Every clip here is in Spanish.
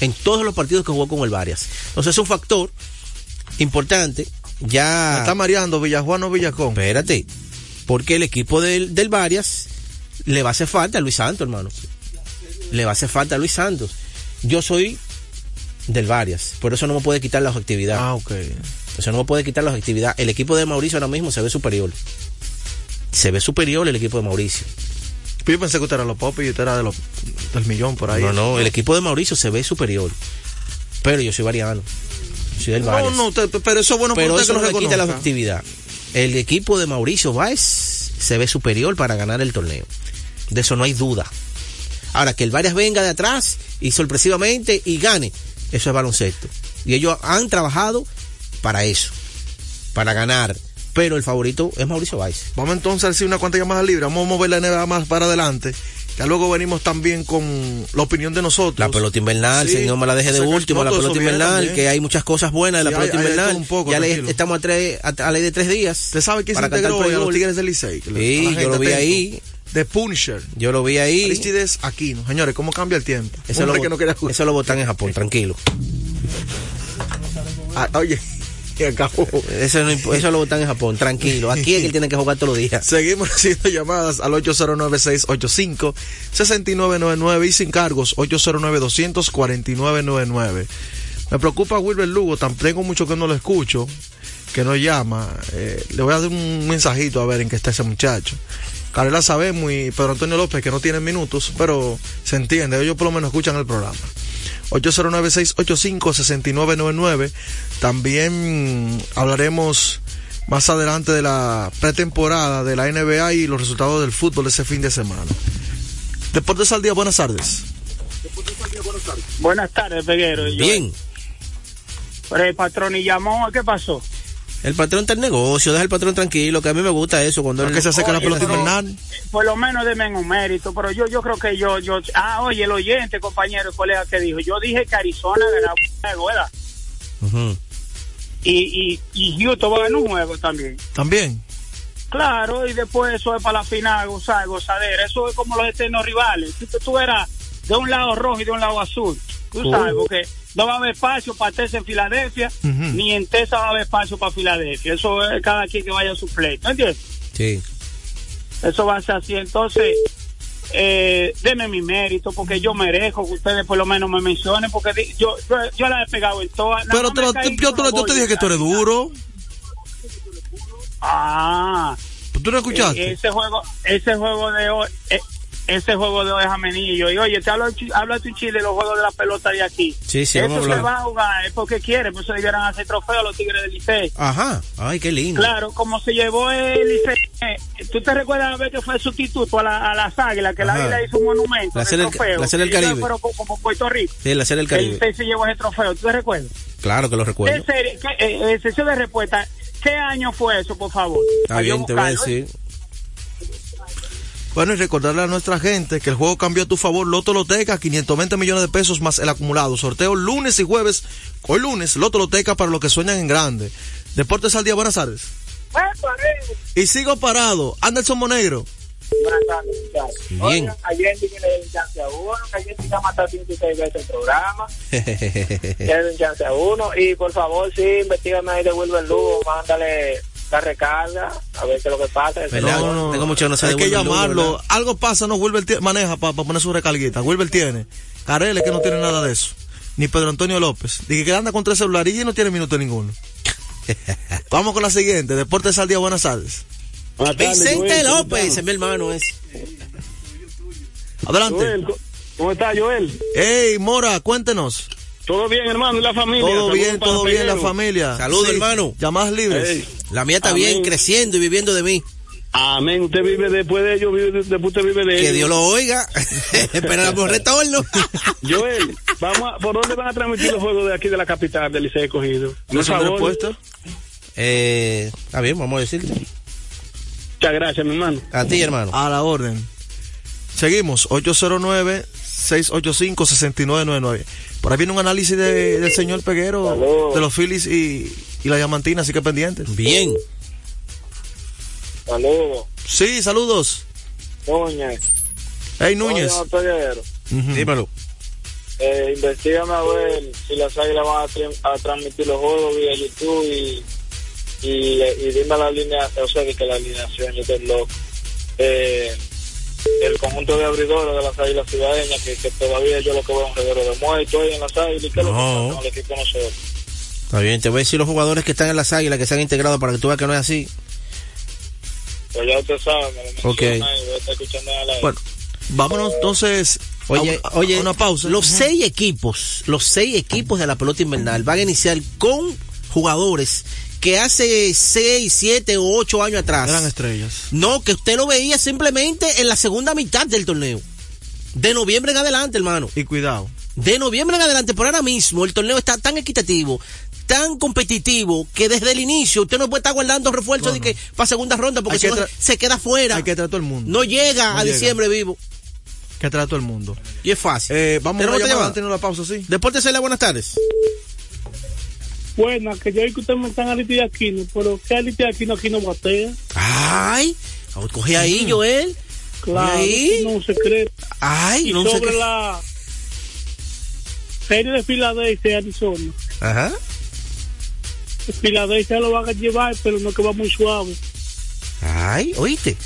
en todos los partidos que jugó con el Varias. Entonces es un factor importante. Ya. está mareando Villajuan o Villacón. Espérate. Porque el equipo del, del Varias le va a hacer falta a Luis Santos, hermano. Le va a hacer falta a Luis Santos. Yo soy del Varias, por eso no me puede quitar la objetividad. Ah, ok. Eso no me puede quitar la objetividad. El equipo de Mauricio ahora mismo se ve superior. Se ve superior el equipo de Mauricio. Yo pensé que usted era los popis y usted era de los, del millón por ahí. No, no, el equipo de Mauricio se ve superior. Pero yo soy variano. Soy del. No, no, te- pero eso es bueno Pero eso no que le quita la objetividad. El equipo de Mauricio Báez se ve superior para ganar el torneo. De eso no hay duda. Ahora, que el Varias venga de atrás y sorpresivamente y gane, eso es baloncesto. Y ellos han trabajado para eso, para ganar. Pero el favorito es Mauricio Báez. Vamos entonces a decir una cuanta llamadas libres. Vamos a mover la NBA más para adelante. Ya luego venimos también con la opinión de nosotros. La pelota invernal, Sí, señor, me la deje de último, la pelota invernal, que hay muchas cosas buenas de la pelota hay- invernal. todo un poco, ya le- estamos a, tres, a, a ley de tres días. ¿Usted sabe quién se integró a los. Tigres del Licey? Sí, yo lo vi ahí. The Punisher. Yo lo vi ahí. Aristides Aquino. Señores, ¿cómo cambia el tiempo? Eso Hombre lo, que no eso lo botan en Japón, tranquilo. Ah, oye, acabó. Eso, no eso lo botan en Japón, tranquilo. Aquí es que él tiene que jugar todos los días. Seguimos haciendo llamadas al 809-685-6999 y sin cargos 809-249-99. Me preocupa Wilber Lugo, tan tengo mucho que no lo escucho, que no llama. Eh, le voy a dar un mensajito a ver en qué está ese muchacho. Carela sabemos y Pedro Antonio López que no tienen minutos, pero se entiende, ellos por lo menos escuchan el programa. 809-685-6999. También hablaremos más adelante de la pretemporada de la NBA y los resultados del fútbol ese fin de semana. Deportes al día, buenas tardes. Buenas tardes, Peguero. Yo- Bien. Pero el patrón y llamó, ¿qué pasó? El patrón está en negocio, deja al patrón tranquilo, que a mí me gusta eso. Cuando él- que se acerca la pelota invernal. Por lo menos denme un mérito, pero yo yo creo que yo, yo, ah, oye, el oyente, compañero, colega que dijo, yo dije que Arizona ganaba un juego, ¿verdad? Ujú. Y, y, y Houston va a ganar un juego también. También. Claro, y después eso es para la final, gozar, gozadera. Eso es como los eternos rivales. Tú, tú eras de un lado rojo y de un lado azul. Tú Oh. sabes, porque no va a haber espacio para Tessa en Filadelfia, ni en Tessa va a haber espacio para Filadelfia. Eso es cada quien que vaya a su play. ¿No entiendes? Sí. Eso va a ser así. Entonces, eh, deme mi mérito, porque yo merezco que ustedes por lo menos me mencionen, porque yo, yo, yo la he pegado en todas. Pero te lo- yo, te yo te dije que tú eres duro. Ah. ¿Tú no escuchaste? Eh, ese juego, ese juego de hoy, eh, ese juego de hoy es amenillo. Y oye, te hablo, háblate un chile de los juegos de la pelota de aquí. Sí, sí, Eso se va a jugar es porque quiere, pues se debieran hacer trofeo a los Tigres del Licey. Ajá. Ay, qué lindo. Claro, como se llevó el Licey. eh, ¿Tú te recuerdas a ver que fue el sustituto a, la, a las águilas? Que la águila hizo un monumento La del- trofeo. la del Caribe. como Puerto Rico. Sí, la del El Caribe. Licey se llevó ese trofeo. ¿Tú te recuerdas? Claro que lo ¿Qué recuerdo. serie, qué, eh, eh, sesión de respuesta. ¿Qué año fue eso, por favor? Está bien, te voy a ¿eh? decir. Bueno, y recordarle a nuestra gente que el juego cambió a tu favor. Loto Loteca, 520 millones de pesos más el acumulado. Sorteo lunes y jueves. Hoy lunes, Loto Loteca para los que sueñan en grande. Deportes al día, buenas tardes. Y sigo parado. Anderson Monegro. Buenas tardes, muchachos. Bien. Oigan, ayer le den chance a uno, que ayer sí ya mató 56 veces el programa. Le den chance a uno. Y por favor, sí, investigame ahí de Wilber Lugo, mándale la recarga, a ver qué es lo que pasa. No- Tengo mucho que no sé Hay que llamarlo. Algo pasa, no. Wilber maneja para poner su recarguita. Wilber tiene. Carele que no tiene nada de eso. Ni Pedro Antonio López. Dije que anda con tres celulares y no tiene minuto ninguno. Vamos con la siguiente. Deportes al día, buenas tardes. Vicente López, es mi hermano es. Adelante. Joel, ¿cómo está Joel? Hey, Mora, cuéntenos. ¿Todo bien, hermano? ¿Y la familia? Todo Saludos bien, todo bien, la familia. Saludos, Sí, hermano. Llamadas libres. La mía está Amén. bien, creciendo y viviendo de mí. amén. Usted vive después de ellos, vive, después usted vive de Que ellos. Dios lo oiga. Esperamos retorno. Joel, vamos a- ¿por dónde van a transmitir los juegos de aquí de la capital del Liceo Cogido? ¿No favor. respuestas? eh, está bien, vamos a decirte. Muchas gracias, mi hermano. A ti, hermano. A la orden. Seguimos, 809-685-6999. Por ahí viene un análisis de- del señor Peguero de los Phillies y, y la Diamantina, así que pendientes. Bien. Saludos. Sí, saludos. Doña. Hey, Núñez. Dímelo. Eh, investigame a ver si las águilas van a, transmitir los juegos vía YouTube y, y, y dime la línea, o sea, de que la alineación, yo estoy loco. Eh, el conjunto de abridores de las águilas ciudadeñas, que, que todavía yo lo que veo es un reguero de muertos ahí en las águilas, y que lo que No. con el equipo nosotros. Está bien, te voy a decir los jugadores que están en las águilas que se han integrado para que tú veas que no es así. Pues ya usted sabe, me lo menciona Ok. ahí, voy a estar escuchando a la Bueno, vámonos entonces Oye, a, oye, a una pausa. Los seis equipos, los seis equipos de la pelota invernal van a iniciar con jugadores que hace seis, siete o ocho años atrás. eran estrellas. No, que usted lo veía simplemente en la segunda mitad del torneo. De noviembre en adelante, hermano. Y cuidado. De noviembre en adelante, por ahora mismo, el torneo está tan equitativo, tan competitivo, que desde el inicio usted no puede estar guardando refuerzos No, de no. que para segunda ronda, porque si que no se queda fuera. Hay que traer a todo el mundo. No llega No a llega. diciembre vivo. Hay que traer a todo el mundo. Y es fácil. Eh, vamos a ¿Tenemos una llamada? antes de la pausa, sí. Deportes Cela, buenas tardes. Buena, que yo vi que ustedes me están Aliti de Aquino, pero ¿qué Aliti de Aquino aquí no batea? Ay, coge ahí, Joel. Claro, Ahí. no un secreto. Ay, Y no sobre la serie de Filadelfia y Arizona. Ajá. Filadelfia lo van a llevar, pero no que va muy suave. Ay, oíste.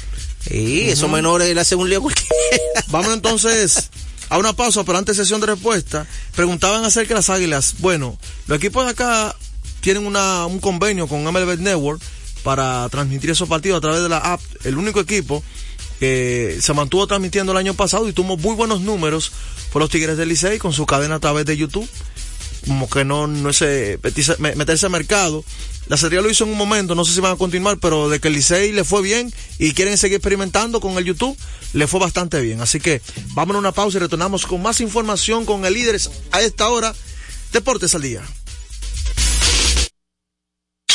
Sí, esos menores le hacen un lío cualquiera. Vamos entonces a una pausa, pero antes sesión de respuesta. Preguntaban acerca de las águilas. Bueno, los equipos de acá tienen una, un convenio con MLB Network para transmitir esos partidos a través de la app. El único equipo que se mantuvo transmitiendo el año pasado y tuvo muy buenos números fue los Tigres del Licey con su cadena a través de YouTube. Como que no, no es eh, meterse, me- meterse al mercado. La serie lo hizo en un momento, no sé si van a continuar, pero de que el Licey le fue bien y quieren seguir experimentando con el YouTube, le fue bastante bien. Así que vámonos a una pausa y retornamos con más información con el líder a esta hora. Deportes al día.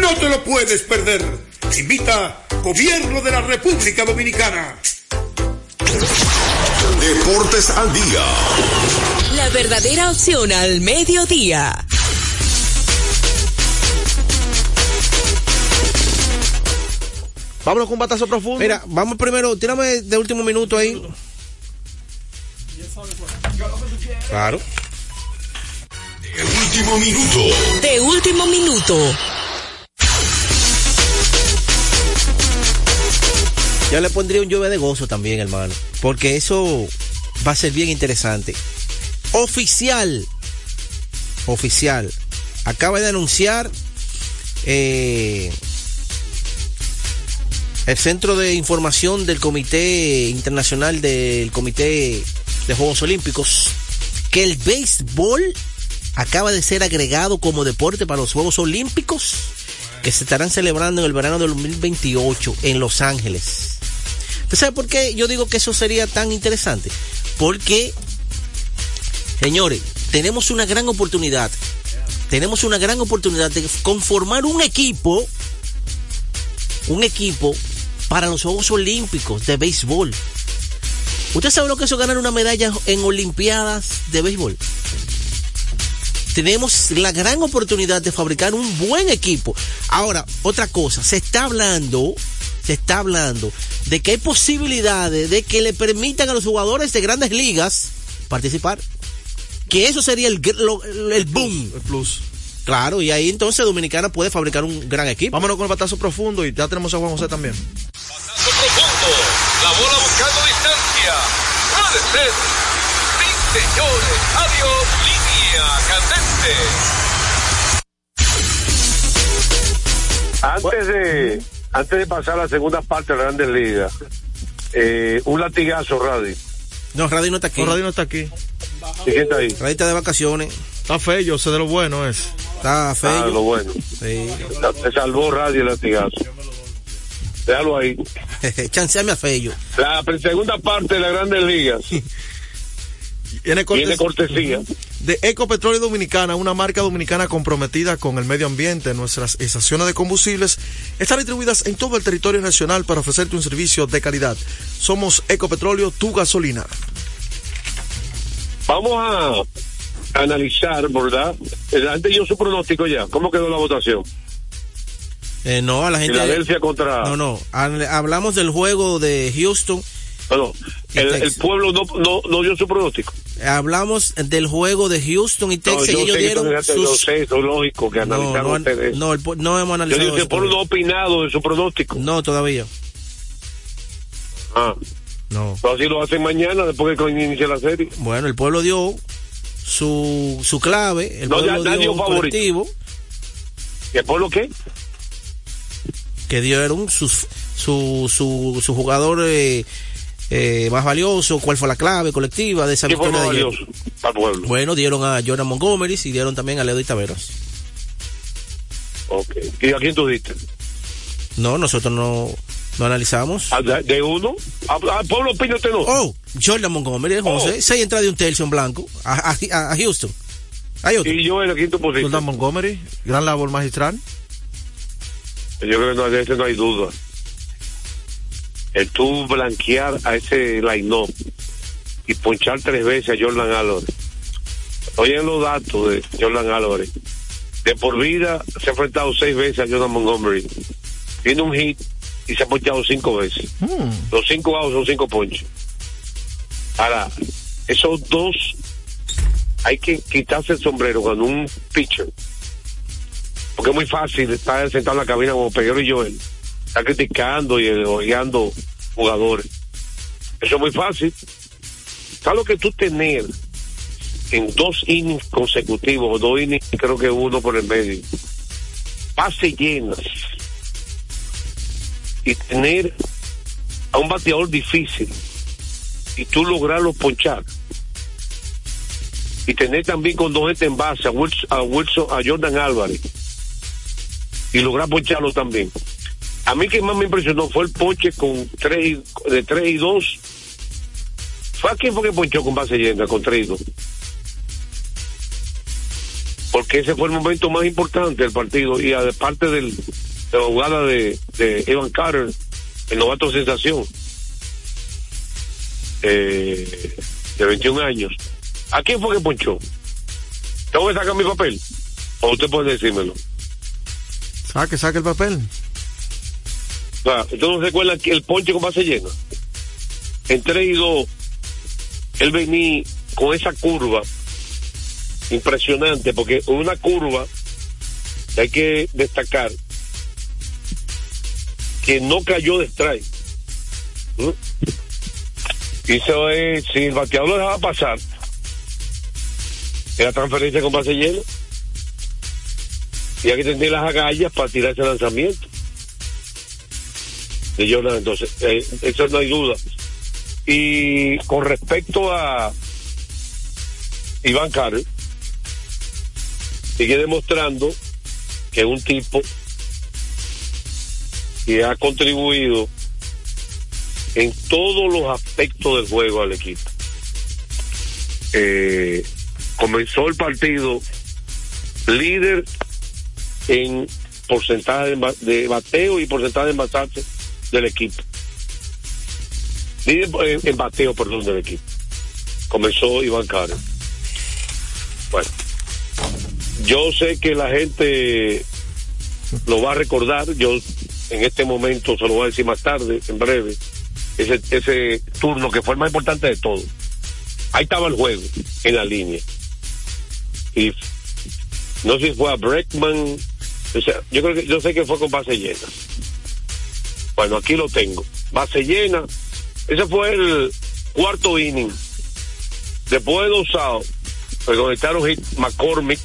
No te lo puedes perder. Invita Gobierno de la República Dominicana. Deportes al día. La verdadera opción al mediodía. Vámonos con un batazo profundo. Mira, vamos primero, tírame de último minuto ahí. Claro. El último minuto. De último minuto. Ya le pondría un lluvia de gozo también, hermano. Porque eso va a ser bien interesante. Oficial. Oficial. Acaba de anunciar eh, el Centro de Información del Comité Internacional del Comité de Juegos Olímpicos que el béisbol acaba de ser agregado como deporte para los Juegos Olímpicos que se estarán celebrando en el verano del 2028 en Los Ángeles. ¿Usted sabe por qué yo digo que eso sería tan interesante? Porque, señores, tenemos una gran oportunidad. Tenemos una gran oportunidad de conformar un equipo, un equipo para los Juegos Olímpicos de béisbol. ¿Usted sabe lo que es ganar una medalla en Olimpiadas de béisbol? Tenemos la gran oportunidad de fabricar un buen equipo. Ahora, otra cosa, se está hablando, se está hablando de que hay posibilidades de que le permitan a los jugadores de grandes ligas participar. Que eso sería el, el boom. El plus. Claro, y ahí entonces Dominicana puede fabricar un gran equipo. Vámonos con el batazo profundo y ya tenemos a Juan José también. profundo. La bola buscando distancia. Puede ser. Sí, señores. Adiós. Línea candente. Antes de, antes de pasar a la segunda parte de la Grandes Ligas, eh, un latigazo, Radio. No, Radio no está aquí. No, Radio no está aquí. ¿Y quién está ahí? Radio está de vacaciones. Está feo, yo sé de lo bueno es. Está Ah, feo. lo bueno. Sí. Se salvó Radio el latigazo. Déjalo ahí. Chanceame a Fello. La segunda parte de la Grandes Ligas Viene, cortes- tiene cortesía. de Ecopetróleo Dominicana, una marca dominicana comprometida con el medio ambiente. Nuestras estaciones de combustibles están distribuidas en todo el territorio nacional para ofrecerte un servicio de calidad. Somos Ecopetróleo, tu gasolina. Vamos a analizar, ¿verdad? Antes yo su pronóstico ya. ¿Cómo quedó la votación? Eh, no, a la gente. Filadelfia contra. No, no. Hablamos del juego de Houston. Bueno, el, pueblo no, no, no dio su pronóstico. Hablamos del juego de Houston y Texas. no, y yo ellos sé que dieron tú fíjate, yo sus. sé, eso es lógico que No, analizaron no, ustedes. no, el no hemos yo analizado. digo que el eso pueblo no opinado de su pronóstico. No, todavía. Ah, No. pero así lo hacen mañana después de que inicie la serie. Bueno, el pueblo dio su, su clave. El No, pueblo ya dio dio un favorito. colectivo ¿Y el pueblo qué? que dieron sus, su, su, su jugador eh, eh, más valioso, cuál fue la clave colectiva de esa ¿Qué fue victoria más de ayer. valioso para el pueblo? Bueno, dieron a Jordan Montgomery y dieron también a Leo Taveras. Ok. ¿Y a quién tú diste? No, nosotros no, no analizamos. ¿A- ¿De, uno? ¿A- ¿Al pueblo opina usted no? Oh, Jordan Montgomery, José, seis entradas de un tercio en blanco a, a, a Houston. Hay otro. Y yo en la quinta posición. Jordan Montgomery, gran labor magistral. Yo creo que no, de ese no hay duda. El tú blanquear a ese line y ponchar tres veces a Jordan Álvarez. Oyen los datos de Jordan Álvarez. De por vida se ha enfrentado seis veces a Jordan Montgomery. Tiene un hit y se ha ponchado cinco veces. Los cinco outs son cinco ponches. Ahora, esos dos hay que quitarse el sombrero cuando un pitcher porque es muy fácil estar sentado en la cabina como Peguero y Joel, estar criticando y elogiando jugadores. Eso es muy fácil. ¿Sabes lo que tú tener en dos innings consecutivos, dos innings, creo que uno por el medio, bases llenas, y tener a un bateador difícil, y tú lograrlo ponchar? Y tener también con dos gente en base a, Wilson, a Jordan Álvarez y lograr poncharlo también. A mí que más me impresionó fue el ponche con tres y- de 3 y 2. ¿Fue a quién fue que ponchó con base llena con 3 y 2? Porque ese fue el momento más importante del partido y aparte del, de la jugada de, de Evan Carter, el novato sensación, eh, de 21 años. ¿A quién fue que ponchó? ¿Tengo que sacar mi papel? ¿O usted puede decírmelo? Saque, saque el papel. ¿Usted no recuerda que el ponche con base llena? En 3 y 2, él venía con esa curva impresionante, porque una curva que hay que destacar que no cayó de strike. ¿Mm? Y eso es, si el bateador lo dejaba pasar, era transferencia con base llena. Y hay que tener las agallas para tirar ese lanzamiento de Jordan. Entonces, eh, eso no hay duda. Y con respecto a Iván Carter, sigue demostrando que es un tipo que ha contribuido en todos los aspectos del juego al equipo. Eh, comenzó el partido líder en porcentaje de, ba- de bateo y porcentaje de envasarse del equipo. Líder en, en bateo, perdón, del equipo. Comenzó Iván Carter. Bueno, yo sé que la gente lo va a recordar, yo en este momento se lo voy a decir más tarde, en breve, ese, ese turno que fue el más importante de todo. Ahí estaba el juego, en la línea. Y no sé si fue a Breckman, o sea, yo creo que yo sé que fue con base llena. Bueno, aquí lo tengo. Base llena. Ese fue el cuarto inning. Después de dos outs, pues conectaron hit McCormick,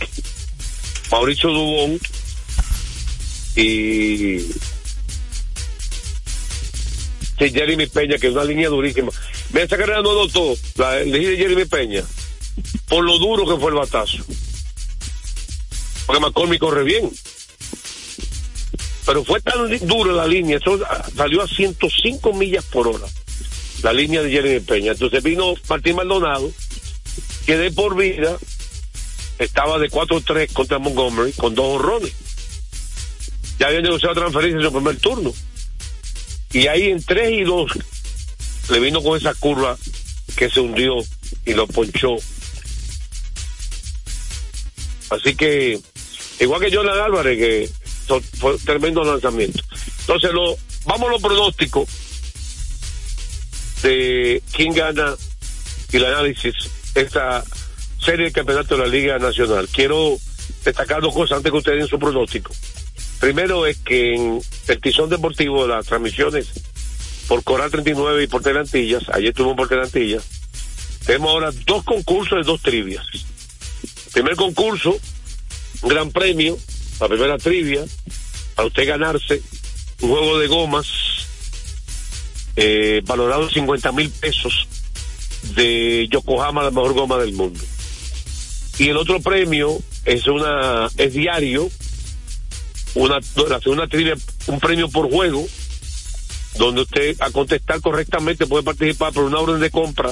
Mauricio Dubón y sí, Jeremy Peña, que es una línea durísima. Ve, esa carrera no notó, la el de Jeremy Peña, por lo duro que fue el batazo. Porque McCormick corre bien. Pero fue tan duro la línea, eso ah, salió a 105 millas por hora, la línea de Jeremy Peña. Entonces vino Martín Maldonado, que de por vida estaba de 4-3 contra Montgomery con dos honrones. Ya había negociado transferencia en su primer turno. Y ahí en 3 y 2 le vino con esa curva que se hundió y lo ponchó. Así que, igual que Jonathan Álvarez, que fue tremendo lanzamiento. Entonces, lo, vamos a los pronósticos de quién gana y el análisis esta serie de campeonato de la Liga Nacional. Quiero destacar dos cosas antes que ustedes den su pronóstico. Primero es que en el Tizón Deportivo, las transmisiones por Coral 39 y por Telantillas, ayer estuvimos por Telantillas, tenemos ahora dos concursos de dos trivias. Primer concurso, gran premio, la primera trivia, para usted ganarse un juego de gomas eh, valorado en 50 mil pesos de Yokohama, la mejor goma del mundo. Y el otro premio es una es diario, una la segunda trivia, un premio por juego, donde usted a contestar correctamente puede participar por una orden de compra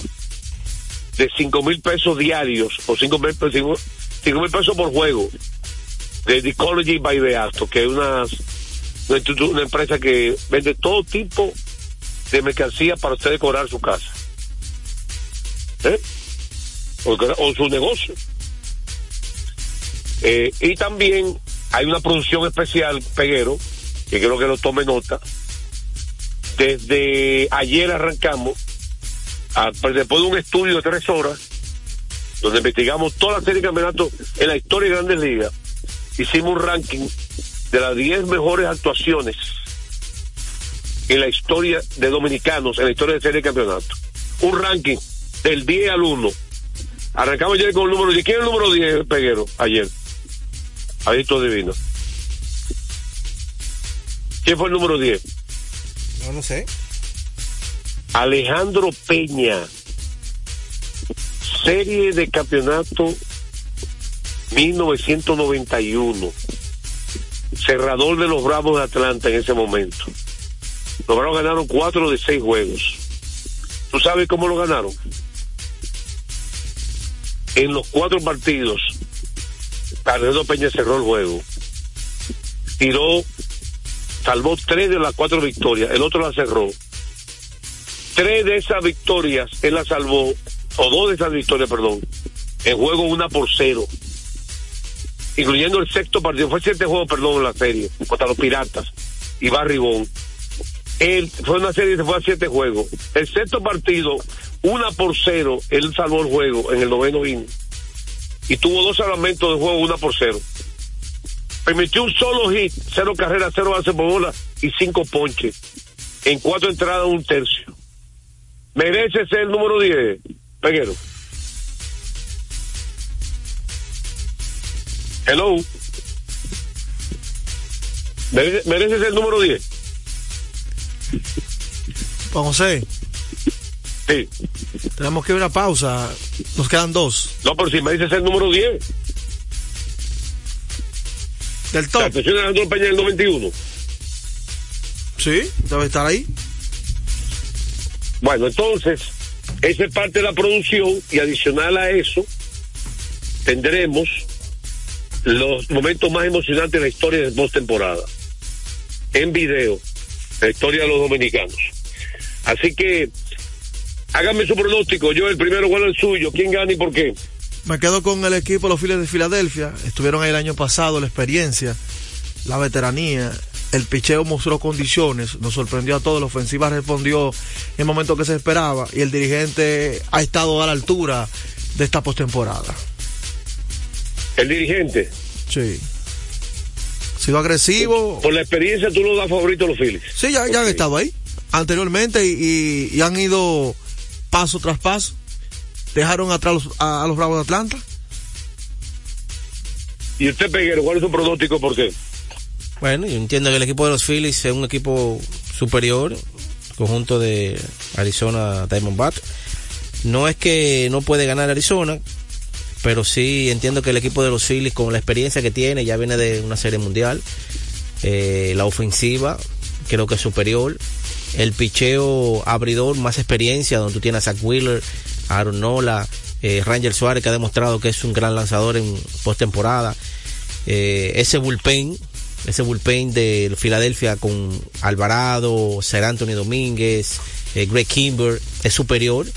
de cinco mil pesos diarios o cinco mil pesos, cinco, cinco mil pesos por juego de Ecology by Beasto, que es una, una, empresa que vende todo tipo de mercancía para usted decorar su casa. ¿Eh? O, su negocio. Eh, y también hay una producción especial, Peguero, que quiero que lo tome nota. Desde ayer arrancamos, pues después de un estudio de tres horas, donde investigamos toda la serie de campeonatos en la historia de Grandes Ligas, hicimos un ranking de las 10 mejores actuaciones en la historia de dominicanos, en la historia de serie de campeonato. Un ranking del 10 al 1. Arrancamos ayer con el número 10. ¿Quién es el número 10, Peguero? Ayer. Adicto Divino. ¿Quién fue el número 10? No, no sé. Alejandro Peña. Serie de campeonato 1991. Cerrador de los Bravos de Atlanta en ese momento. Los Bravos ganaron cuatro de seis juegos. ¿Tú sabes cómo lo ganaron? En los cuatro partidos, Alejandro Peña cerró el juego. Tiró, salvó tres de las cuatro victorias, el otro la cerró. Tres de esas victorias él la salvó, o dos de esas victorias, perdón, en juego una por cero. Incluyendo el sexto partido, fue siete juegos, perdón, en la serie, contra los Piratas y Barribón. Él fue una serie que fue a siete juegos. El sexto partido, una por cero, él salvó el juego en el noveno inning. Y tuvo dos salvamentos de juego, una por cero. Permitió un solo hit, cero carreras, cero base por bola y cinco ponches. En cuatro entradas, un tercio. Merece ser el número 10, Peguero. Hello. Merece, merece ser el número 10. Juan José, Sí. tenemos que ir a una pausa. Nos quedan dos. No, pero si me dices el número 10. Del La top. atención de Alejandro Peña en el 91. Sí, debe estar ahí. Bueno, entonces, esa es parte de la producción y adicional a eso, tendremos los momentos más emocionantes de la historia de postemporada. En video, la historia de los dominicanos. Así que, háganme su pronóstico. Yo, el primero, ¿cuál es el suyo? ¿Quién gana y por qué? Me quedo con el equipo los Phillies de Filadelfia. Estuvieron ahí el año pasado, la experiencia, la veteranía. El picheo mostró condiciones, nos sorprendió a todos. La ofensiva respondió en el momento que se esperaba. Y el dirigente ha estado a la altura de esta postemporada. El dirigente. Sí. Sido agresivo. Por la experiencia, tú lo das favorito a los Phillies. Sí, ya, ya han estado ahí anteriormente y, y- y han ido paso tras paso. Dejaron atrás los- a, a los Bravos de Atlanta. Y usted, Peguero, ¿cuál es su pronótico? ¿Por qué? Bueno, yo entiendo que el equipo de los Phillies es un equipo superior, conjunto de Arizona Diamondback. No es que no puede ganar Arizona, pero sí entiendo que el equipo de los Phillies, con la experiencia que tiene, ya viene de una serie mundial. Eh, la ofensiva creo que es superior. El picheo abridor, más experiencia, donde tú tienes a Zach Wheeler, a Aaron Nola, Eh, Ranger Suárez que ha demostrado que es un gran lanzador en postemporada. Eh, ese bullpen, ese bullpen de Filadelfia con Alvarado, Ser Anthony Domínguez, Greg Kimber es superior.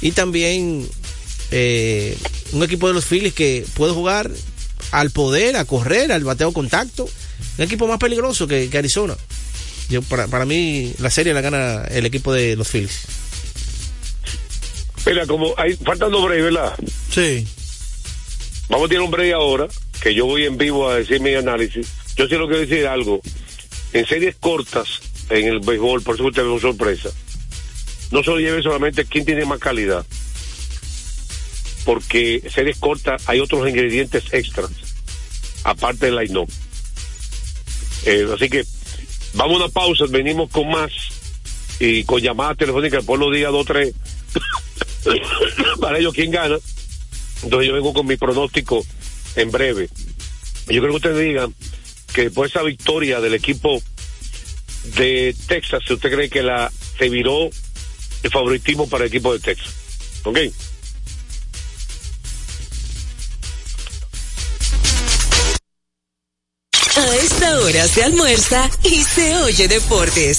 Y también eh, un equipo de los Phillies que puede jugar al poder, a correr, al bateo contacto. Un equipo más peligroso que, que Arizona. Yo, para, para mí, la serie la gana el equipo de los Phillies. Mira, como hay, faltan dos breaks, ¿verdad? Sí. Vamos a tirar un break ahora, que yo voy en vivo a decir mi análisis. Yo sí lo quiero decir algo. En series cortas, en el béisbol, por eso usted ve una sorpresa. No solo lleve solamente quién tiene más calidad. Porque series cortas hay otros ingredientes extras, aparte del line-up. Eh, así que vamos a una pausa, venimos con más y con llamadas telefónicas, después los días dos tres para ellos quién gana. Entonces yo vengo con mi pronóstico en breve. Yo creo que ustedes digan que de esa victoria del equipo de Texas, si usted cree que la se viró el favoritismo para el equipo de Texas. ¿Ok? A esta hora se almuerza y se oye deportes.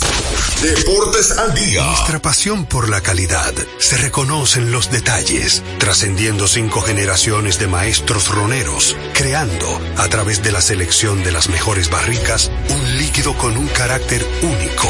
Deportes al día. Nuestra pasión por la calidad se reconoce en los detalles, trascendiendo cinco generaciones de maestros roneros, creando, a través de la selección de las mejores barricas, un líquido con un carácter único,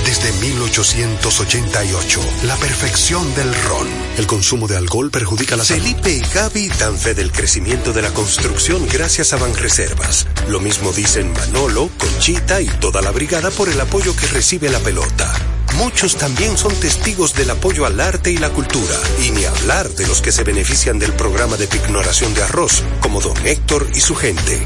desde 1888, la perfección del ron. El consumo de alcohol perjudica la salud. Felipe y Gaby dan fe del crecimiento de la construcción gracias a Banreservas. Lo mismo dicen Manolo, Conchita y toda la brigada por el apoyo que recibe la pelota. Muchos también son testigos del apoyo al arte y la cultura, y ni hablar de los que se benefician del programa de pignoración de arroz, como don Héctor y su gente.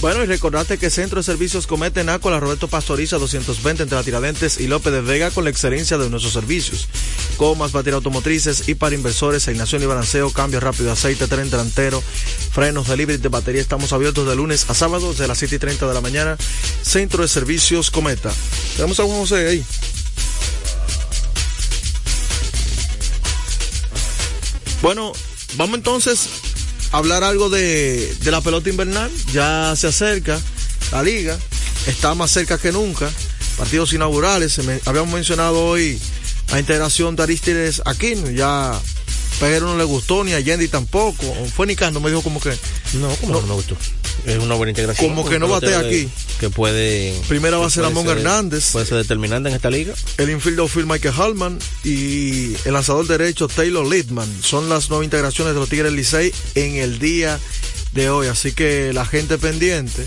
Bueno, y recordate que Centro de Servicios Cometa en Ácola, Roberto Pastoriza 220 entre la Tiradentes y López de Vega con la excelencia de nuestros servicios. Comas, baterías automotrices y para inversores, asignación y balanceo, cambio rápido aceite, tren delantero, frenos, delivery de batería. Estamos abiertos de lunes a sábado de las 7 y 30 de la mañana. Centro de Servicios Cometa. Tenemos a Juan José ahí. Bueno, vamos entonces hablar algo de, de la pelota invernal. Ya se acerca la liga, está más cerca que nunca. Partidos inaugurales, se me- habíamos mencionado hoy la integración de Aristides Aquino, ya Pejero no le gustó, ni a Yendi tampoco. Fue Nicando, me dijo como que. No, como no, me gustó. Es una buena integración. Como que no batea aquí. Que, puede. Primera que base puede Ramón ser- Hernández. Puede ser determinante en esta liga. El infield outfield Michael Hallman y el lanzador derecho Taylor Littman son las nuevas integraciones de los Tigres Licey en el día de hoy. Así que la gente pendiente.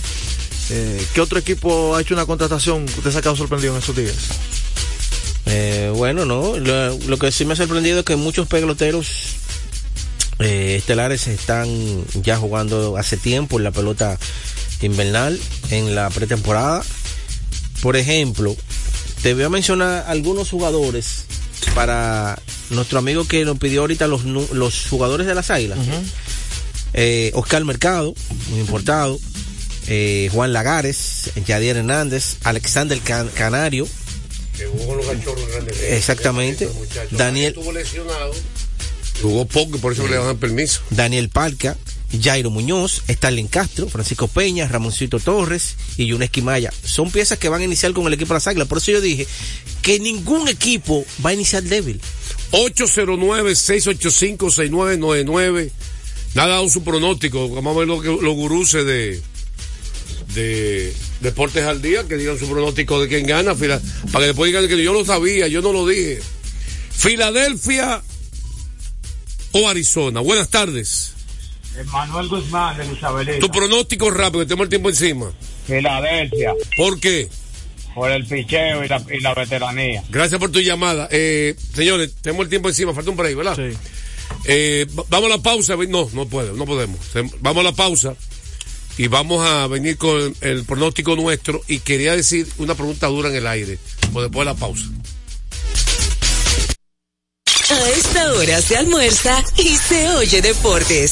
Eh, ¿Qué otro equipo ha hecho una contratación usted se ha quedado sorprendido en estos días? Eh, bueno, no. Lo, lo que sí me ha sorprendido es que muchos peloteros eh, estelares están ya jugando hace tiempo en la pelota invernal, en la pretemporada. Por ejemplo, te voy a mencionar algunos jugadores para nuestro amigo que nos pidió ahorita los, los jugadores de las águilas. Eh, Oscar Mercado, muy importado. Eh, Juan Lagares, Yadier Hernández, Alexander Can- Canario, Que jugó con los cachorros grandes. Exactamente. Daniel- Estuvo lesionado. Jugó poco, por eso le dan permiso. Daniel Palca, Jairo Muñoz, Stalin Castro, Francisco Peña, Ramoncito Torres y Yunes Quimaya. Son piezas que van a iniciar con el equipo de las Águilas. Por eso yo dije que ningún equipo va a iniciar débil. 809-685-6999. Nada, dado su pronóstico. Vamos a ver lo que los guruses de, de Deportes al Día, que digan su pronóstico de quién gana, para que después digan que yo lo sabía, yo no lo dije. Filadelfia o Arizona. Buenas tardes. Manuel Guzmán de Isabelita. Tu pronóstico rápido, que tenemos el tiempo encima. Filadelfia. ¿Por qué? Por el picheo y la, y la veteranía. Gracias por tu llamada. Eh, señores, tenemos el tiempo encima, falta un break, ¿verdad? Sí. Eh, va- vamos a la pausa. No, no puedo, no podemos. Vamos a la pausa y vamos a venir con el, pronóstico nuestro. Y quería decir una pregunta dura en el aire, después de la pausa. A esta hora se almuerza y se oye deportes.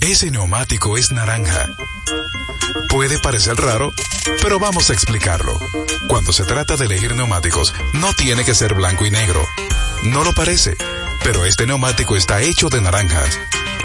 Ese neumático es naranja. Puede parecer raro, pero vamos a explicarlo. Cuando se trata de elegir neumáticos, no tiene que ser blanco y negro. No lo parece, pero este neumático está hecho de naranjas.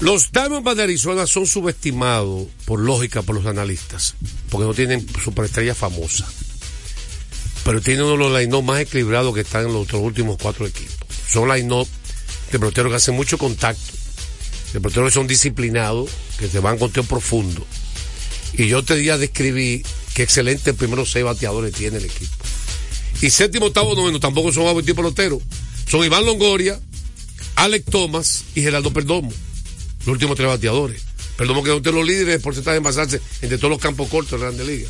Los Diamondbacks de Arizona son subestimados, por lógica, por los analistas, porque no tienen superestrella famosa. Pero tienen uno de los line más equilibrados que están en los otros últimos cuatro equipos. Son line de peloteros que hacen mucho contacto, de peloteros que son disciplinados, que se van con teo profundo. Y yo te día describí qué excelente primeros seis bateadores tiene el equipo. Y séptimo, octavo, noveno tampoco son tipo peloteros. Son Iván Longoria, Alex Thomas y Gerardo Perdomo. Los últimos tres bateadores. Perdomo que de los líderes de porcentaje de envasarse entre todos los campos cortos de la Grande Liga.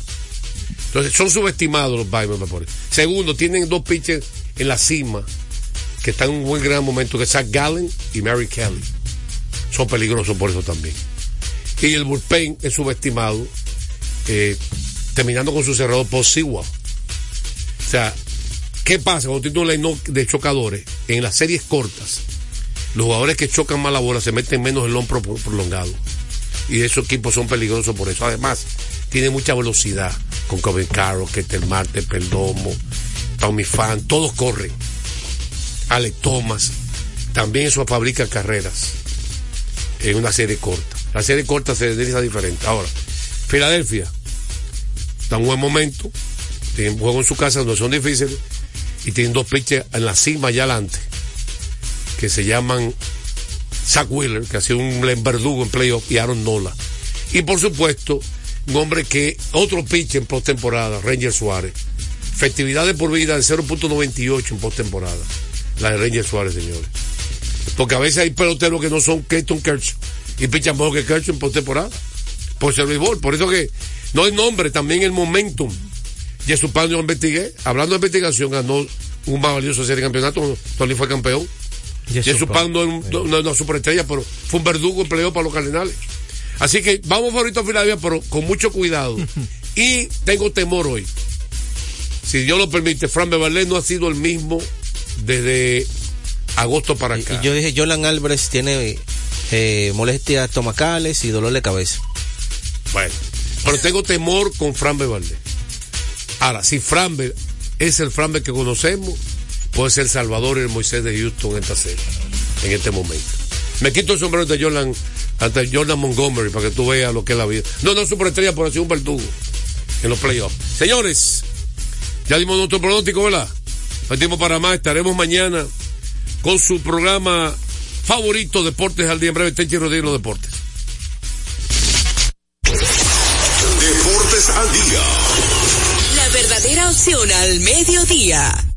Entonces, son subestimados los por eso. Segundo, tienen dos pitchers en la cima que están en un buen gran momento, que es Zach Gallen y Mary Kelly. Son peligrosos por eso también. Y el bullpen es subestimado, eh, terminando con su cerrado Paul Sewell. O sea, ¿qué pasa cuando tienes un line de chocadores en las series cortas? Los jugadores que chocan más la bola se meten menos el hombro pro- prolongado. Y esos equipos son peligrosos por eso. Además, tiene mucha velocidad con Coven Carroll, Ketel Marte, Perdomo, Tommy Fan, todos corren. Alex Thomas. También eso fabrica carreras en una serie corta. La serie corta se desliza diferente. Ahora, Filadelfia está en buen momento. Tienen juego en su casa donde son difíciles. Y tienen dos pitchers en la cima allá adelante. Que se llaman Zach Wheeler, que ha sido un verdugo en playoff, y Aaron Nola. Y por supuesto, un hombre que, otro pitcher en postemporada, Ranger Suárez. Efectividad de por vida de 0.98 en postemporada. La de Ranger Suárez, señores. Porque a veces hay peloteros que no son Keaton Kershaw y pichan mejor que Kershaw en postemporada. Por ser béisbol. Por eso que no hay nombre, también el momentum. Jesús Pablo yo investigué. Hablando de investigación, ganó un más valioso serie de campeonato. Tony fue campeón. Jesús Pablo no es un- no es una superestrella, pero fue un verdugo playoff para los Cardenales. Así que vamos favorito a Filadelfia, pero con mucho cuidado. y tengo temor hoy. Si Dios lo permite, Fran Beverly no ha sido el mismo desde agosto para acá. Y yo dije, Jolan Álvarez tiene eh, molestias estomacales y dolor de cabeza. Bueno, pero tengo temor con Fran Beverly. Ahora, si Fran es el Fran que conocemos, puede ser Salvador y el Moisés de Houston en esta serie, en este momento. Me quito el sombrero de Jordan, ante Jordan Montgomery para que tú veas lo que es la vida. No, no es superestrella, ha sido un verdugo en los playoffs. Señores, ya dimos nuestro pronóstico, ¿verdad? No hay tiempo para más. Estaremos mañana con su programa favorito, Deportes al día. En breve, Tenchi Rodríguez, los deportes. Deportes al día. La verdadera opción al mediodía.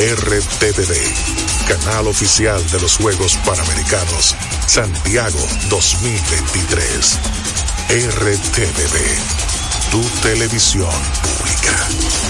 RTVD, canal oficial de los Juegos Panamericanos Santiago 2023. RTVD, tu televisión pública.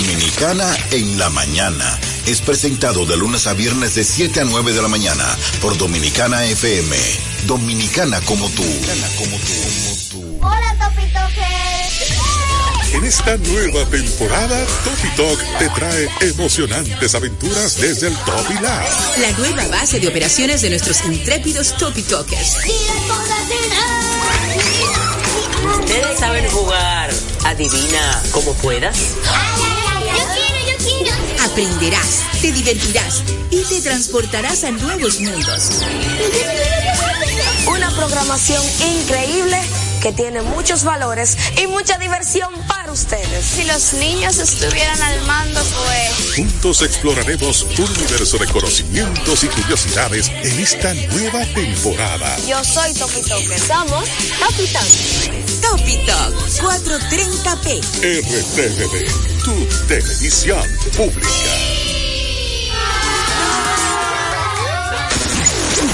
Dominicana en la mañana. Es presentado de lunes a viernes de 7 a 9 de la mañana por Dominicana FM. Dominicana como tú. Como tú. Hola, Topitoque. En esta nueva temporada, Topi Talk te trae emocionantes aventuras desde el Top y la. La nueva base de operaciones de nuestros intrépidos Topi Talkers. Ustedes saben jugar. Adivina como puedas. Aprenderás, te divertirás y te transportarás a nuevos mundos. Una programación increíble que tiene muchos valores y mucha diversión para ustedes. Si los niños estuvieran al mando, pues... Juntos exploraremos un universo de conocimientos y curiosidades en esta nueva temporada. Yo soy Topi Toque. Somos Topi Toque. Topi Talk 430p. RTVD, tu televisión pública.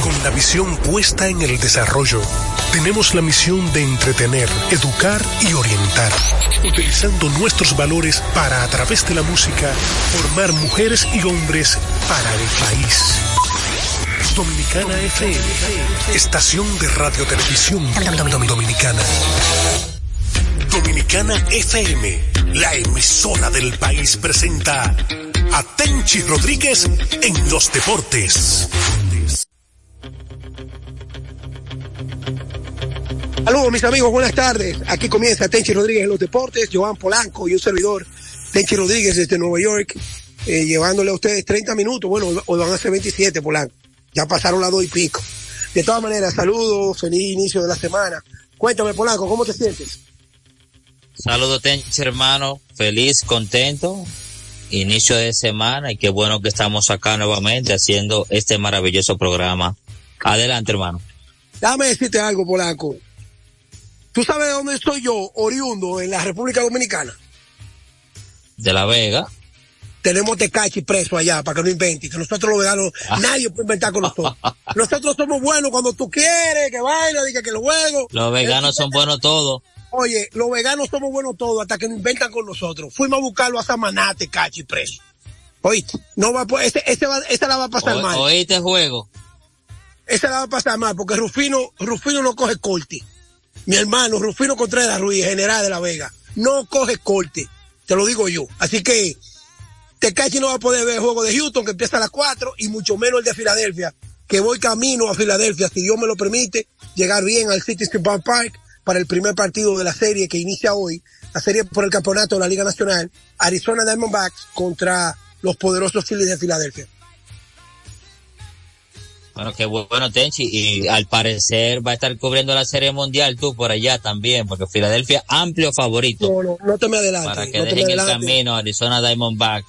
Con la visión puesta en el desarrollo, tenemos la misión de entretener, educar y orientar, utilizando nuestros valores para, a través de la música, formar mujeres y hombres para el país. Dominicana FM, estación de radio televisión dominicana. Dominicana FM, la emisora del país presenta a Tenchi Rodríguez en los deportes. Saludos mis amigos, buenas tardes. Aquí comienza Tenchi Rodríguez en los deportes, Joan Polanco y un servidor, Tenchi Rodríguez desde Nueva York, eh, llevándole a ustedes 30 minutos, bueno, hoy van a ser 27 Polanco, ya pasaron las dos y pico. De todas maneras, saludos, feliz inicio de la semana. Cuéntame Polanco, ¿cómo te sientes? Saludos Tenchi hermano, feliz, contento, inicio de semana y qué bueno que estamos acá nuevamente haciendo este maravilloso programa. Adelante hermano. Déjame decirte algo, Polanco. ¿Tú sabes de dónde estoy yo, oriundo, en la República Dominicana? De La Vega. Tenemos Tecachi preso allá, para que no invente, que nosotros los veganos, nadie puede inventar con nosotros. nosotros somos buenos cuando tú quieres, que vaina, diga que lo juego. Los veganos son buenos todos. Oye, los veganos somos buenos todos hasta que nos inventan con nosotros. Fuimos a buscarlo a Samaná, Tecachi preso. Oíste, no va ese, ese va, esa la va a pasar O- mal. Oíste juego. Esa la va a pasar mal, porque Rufino, Rufino no coge corte. Mi hermano, Rufino Contreras Ruiz, general de La Vega, no coge corte. Te lo digo yo. Así que, Tecachi no va a poder ver el juego de Houston, que empieza a las 4, y mucho menos el de Filadelfia, que voy camino a Filadelfia, si Dios me lo permite, llegar bien al Citizen Bank Park para el primer partido de la serie que inicia hoy, la serie por el campeonato de la Liga Nacional, Arizona Diamondbacks contra los poderosos Phillies de Filadelfia. Bueno, qué bueno Tenchi y al parecer va a estar cubriendo la serie mundial tú por allá también, porque Filadelfia amplio favorito No, no, no te me adelantes. para que no dejen el camino a Arizona Diamondback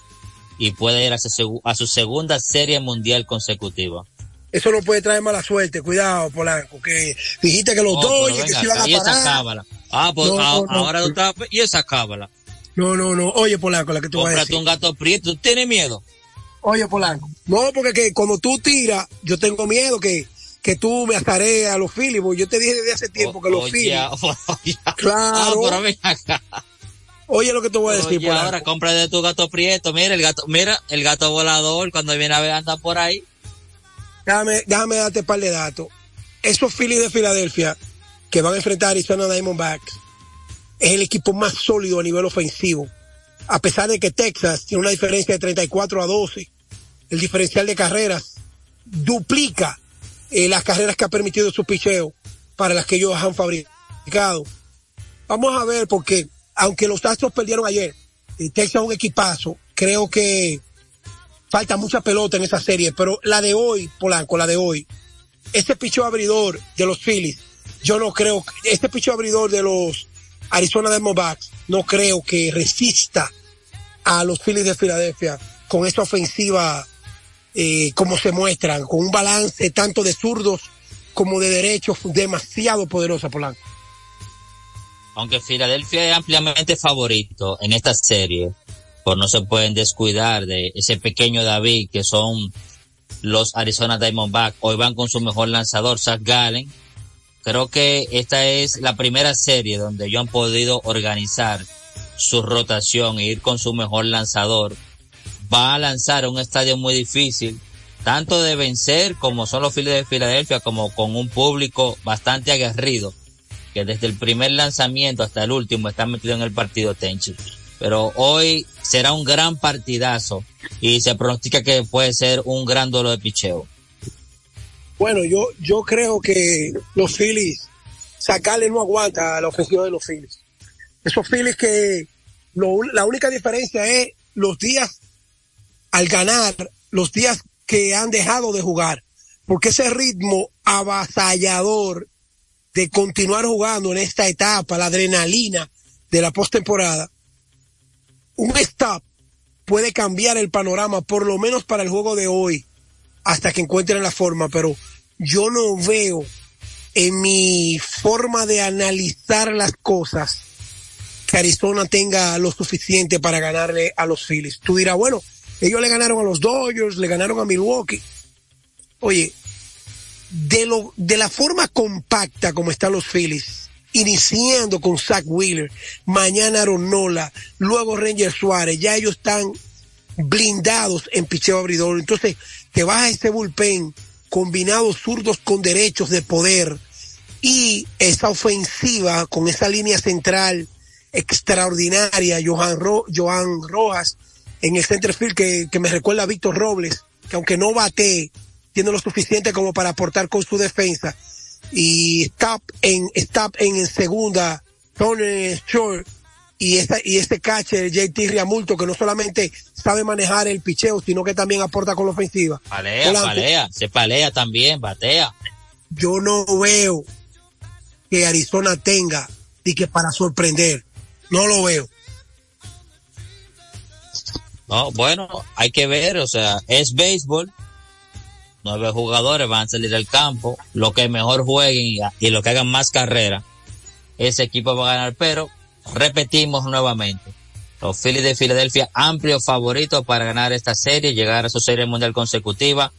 y pueda ir a su, a su segunda serie mundial consecutiva. Eso no puede traer mala suerte, cuidado, Polanco, que dijiste que los Oh, pero Dodgers que se iban y a esa parar. cábala. Ah, pues No, ah, no, no, ahora no. estás, y esa cábala. No, no, no. Oye, Polanco, la que tú vas a Cómprate decir. un gato prieto, ¿tú tienes miedo? Oye, Polanco. No, porque que cuando tú tiras, yo tengo miedo que que tú me ataré a los Phillies, yo te dije desde hace tiempo que los Phillies. Claro. Ah, pero ven acá. Oye lo que te voy a decir, Oye, Polanco. ahora compra de tu gato prieto. Mira el gato, mira el gato volador cuando viene a ver anda por ahí. Déjame, déjame darte un par de datos. Esos Phillies de Filadelfia que van a enfrentar a Arizona Diamondbacks es el equipo más sólido a nivel ofensivo. A pesar de que Texas tiene una diferencia de 34 a 12, el diferencial de carreras duplica eh, las carreras que ha permitido su picheo para las que ellos han fabricado. Vamos a ver porque aunque los Astros perdieron ayer, y Texas es un equipazo, creo que falta mucha pelota en esa serie, pero la de hoy, Polanco, la de hoy, este picho abridor de los Phillies, yo no creo, este picho abridor de los Arizona Diamondbacks, no creo que resista a los Phillies de Filadelfia con esta ofensiva eh, como se muestran, con un balance tanto de zurdos como de derechos demasiado poderosa, Polanco. Aunque Filadelfia es ampliamente favorito en esta serie, pues no se pueden descuidar de ese pequeño David que son los Arizona Diamondbacks. Hoy van con su mejor lanzador, Zach Gallen. Creo que esta es la primera serie donde ellos han podido organizar su rotación e ir con su mejor lanzador. Va a lanzar un estadio muy difícil, tanto de vencer como son los Phillies de Filadelfia, como con un público bastante aguerrido, desde el primer lanzamiento hasta el último está metido en el partido Tenchi. Pero hoy será un gran partidazo y se pronostica que puede ser un gran duelo de picheo. Bueno, yo, yo creo que los Phillies, sacarle no aguanta a la ofensiva de los Phillies. Esos Phillies que lo, la única diferencia es los días al ganar, los días que han dejado de jugar. Porque ese ritmo avasallador de continuar jugando en esta etapa, la adrenalina de la postemporada, un stop puede cambiar el panorama, por lo menos para el juego de hoy, hasta que encuentren la forma, pero yo no veo en mi forma de analizar las cosas que Arizona tenga lo suficiente para ganarle a los Phillies. Tú dirás, bueno, ellos le ganaron a los Dodgers, le ganaron a Milwaukee. Oye, de lo, de la forma compacta como están los Phillies, iniciando con Zach Wheeler, mañana Aaron Nola, luego Ranger Suárez, ya ellos están blindados en picheo abridor. Entonces, te vas a ese bullpen combinado zurdos con derechos de poder y esa ofensiva con esa línea central extraordinaria, Johan, Ro, Johan Rojas en el center field que, que me recuerda a Víctor Robles, que aunque no bate, tiene lo suficiente como para aportar con su defensa. Y stop en, stop en segunda, Tony Short, y esta, y este catcher, JT Riamulto, que no solamente sabe manejar el picheo, sino que también aporta con la ofensiva. Palea, palea, se palea también, batea. Yo no veo que Arizona tenga y que para sorprender. No lo veo. No, bueno, hay que ver, o sea, es béisbol. Nueve jugadores van a salir del campo. Lo que mejor jueguen y, y lo que hagan más carrera, ese equipo va a ganar. Pero repetimos nuevamente, los Phillies de Filadelfia, amplio favorito para ganar esta serie, llegar a su serie mundial consecutiva.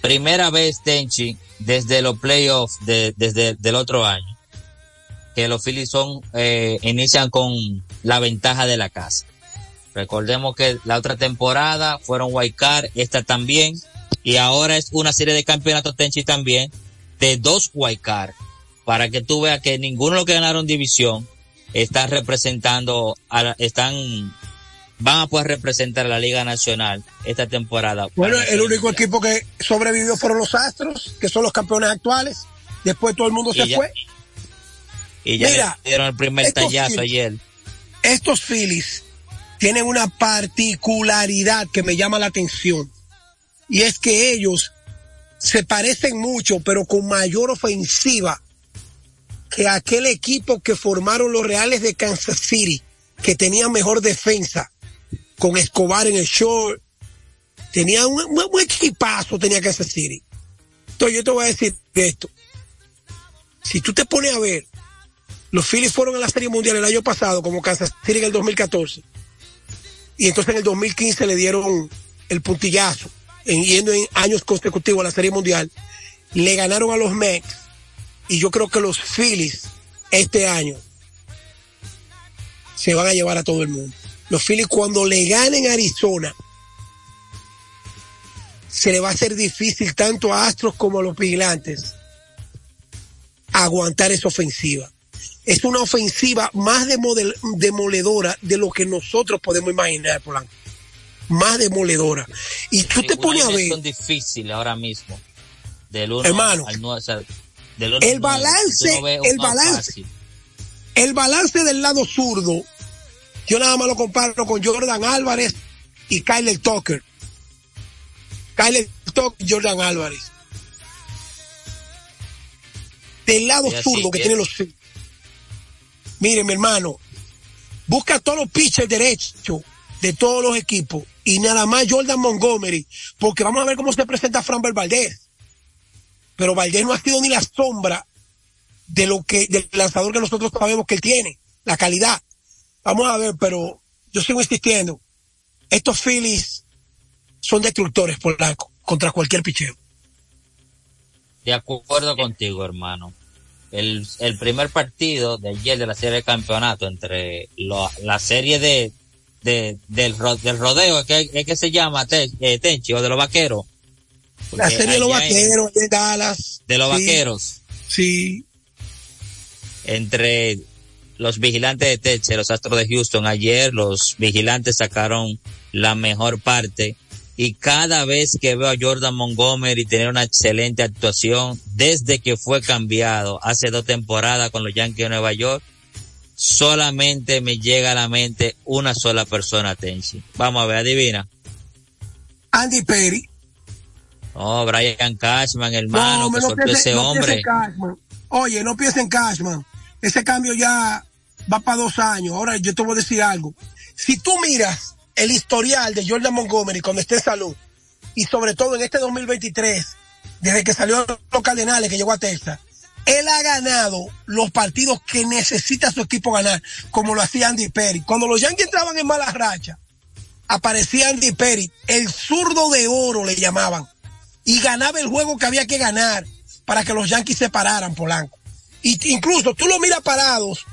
Primera vez, Tenchi, desde los playoffs, de, desde el otro año, que los Phillies son, eh, inician con la ventaja de la casa. Recordemos que la otra temporada fueron White Card, esta también, y ahora es una serie de campeonatos Tenchi también, de dos Card, para que tú veas que ninguno de los que ganaron división está representando, a la, están, van a poder representar a la Liga Nacional esta temporada. Bueno, el único equipo que sobrevivió fueron los Astros, que son los campeones actuales. Después todo el mundo Y se ya- fue. Y ya Mira, le dieron el primer tallazo Phillies- ayer. Estos Phillies tienen una particularidad que me llama la atención. Y es que ellos se parecen mucho, pero con mayor ofensiva que aquel equipo que formaron los Reales de Kansas City, que tenían mejor defensa, con Escobar en el short. Tenía un equipazo, tenía Kansas City. Entonces yo te voy a decir esto. Si tú te pones a ver, los Phillies fueron a la Serie Mundial el año pasado, como Kansas City en el 2014. Y entonces en el 2015 le dieron el puntillazo, en, yendo en años consecutivos a la Serie Mundial. le ganaron a los Mets y yo creo que los Phillies este año se van a llevar a todo el mundo. Los Phillies cuando le ganen a Arizona se le va a hacer difícil tanto a Astros como a los vigilantes aguantar esa ofensiva. Es una ofensiva más demoledora de lo que nosotros podemos imaginar, Polanco. Más demoledora. Y tú te pones a ver, Son difíciles ahora mismo. Del uno Hermano, al nueve, o sea, del uno el balance, no el balance, fácil. el balance del lado zurdo, yo nada más lo comparo con Jordan Álvarez y Kyler Tucker. Kyler Tucker y Jordan Álvarez. Del lado así zurdo que tienen los. Mire, mi hermano, busca todos los pitchers derechos de todos los equipos y nada más Jordan Montgomery, porque vamos a ver cómo se presenta Framber Valdez. Pero Valdez no ha sido ni la sombra de lo que, del lanzador que nosotros sabemos que él tiene, la calidad. Vamos a ver, pero yo sigo insistiendo. Estos Phillies son destructores contra cualquier picheo. De acuerdo contigo, hermano. El, el primer partido de ayer de la serie de campeonato entre la serie de, de del, del rodeo, que, es que se llama Te- eh, Tenchi, o de los vaqueros. La serie de los en- vaqueros de Dallas. de los sí, vaqueros. Sí. entre los vigilantes de Teche, los Astros de Houston. Ayer los vigilantes sacaron la mejor parte y cada vez que veo a Jordan Montgomery tener una excelente actuación desde que fue cambiado hace dos temporadas con los Yankees de Nueva York, solamente me llega a la mente una sola persona, Tenchi. Vamos a ver, adivina. Andy Perry. Oh, Brian Cashman, hermano, hombre, que soltó piense- ese no hombre. Cashman. Oye, no piensen en Cashman. Ese cambio ya va para dos años. Ahora yo te voy a decir algo. Si tú miras el historial de Jordan Montgomery cuando esté en salud, y sobre todo en este 2023, desde que salió a los Cardenales, que llegó a Texas, él ha ganado los partidos que necesita su equipo ganar, como lo hacía Andy Perry. Cuando los Yankees entraban en malas rachas, aparecía Andy Perry, el zurdo de oro le llamaban, y ganaba el juego que había que ganar para que los Yankees se pararan, Polanco. Y incluso tú lo miras parados,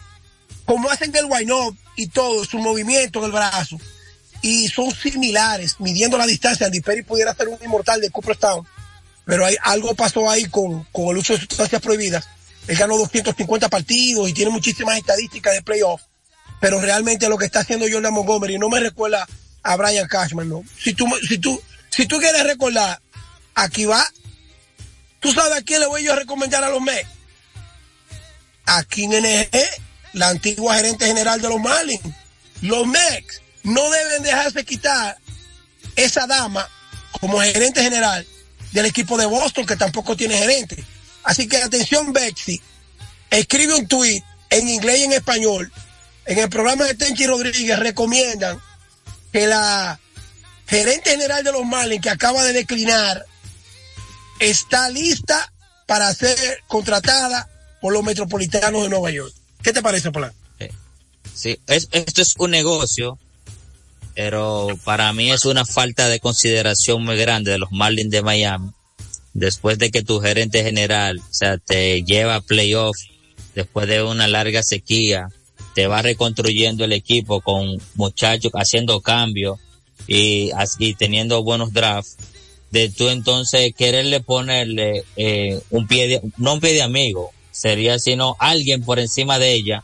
como hacen el up y todo, su movimiento en el brazo, y son similares, midiendo la distancia. Andy Perry pudiera ser un inmortal de Cooperstown, pero hay, algo pasó ahí con, con el uso de sustancias prohibidas. Él ganó 250 partidos y tiene muchísimas estadísticas de playoff, pero realmente lo que está haciendo Jordan Montgomery no me recuerda a Brian Cashman, ¿no? Si tú, si tú, si tú quieres recordar, aquí va. ¿Tú sabes a quién le voy yo a recomendar a los Mets? A Kim NG, la antigua gerente general de los Marlins. Los Mets no deben dejarse quitar esa dama como gerente general del equipo de Boston, que tampoco tiene gerente. Así que atención, Bexy, escribe un tweet en inglés y en español. En el programa de Tenchi Rodríguez recomiendan que la gerente general de los Marlins, que acaba de declinar, está lista para ser contratada por los metropolitanos de Nueva York. ¿Qué te parece, Polanco? Sí, es- esto es un negocio, pero para mí es una falta de consideración muy grande de los Marlins de Miami. Después de que tu gerente general, o sea, te lleva a playoff, después de una larga sequía, te va reconstruyendo el equipo con muchachos haciendo cambios y así teniendo buenos drafts, de tú entonces quererle ponerle eh, un pie de, no un pie de amigo, sería sino alguien por encima de ella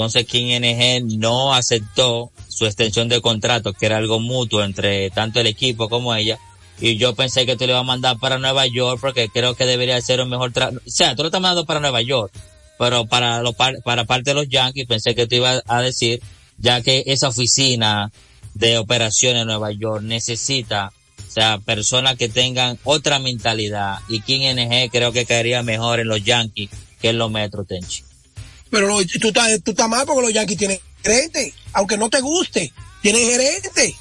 entonces King NG no aceptó su extensión de contrato, que era algo mutuo entre tanto el equipo como ella. Y yo pensé que tú le ibas a mandar para Nueva York porque creo que debería ser un mejor trato. O sea, tú lo estás mandando para Nueva York, pero para, lo, par- para parte de los Yankees pensé que tú ibas a decir, ya que esa oficina de operaciones en Nueva York necesita, o sea, personas que tengan otra mentalidad. Y King NG creo que caería mejor en los Yankees que en los Metro Tenchi. Pero lo- tú, estás, tú estás mal porque los Yankees tienen gerente, aunque no te guste, tienen gerente.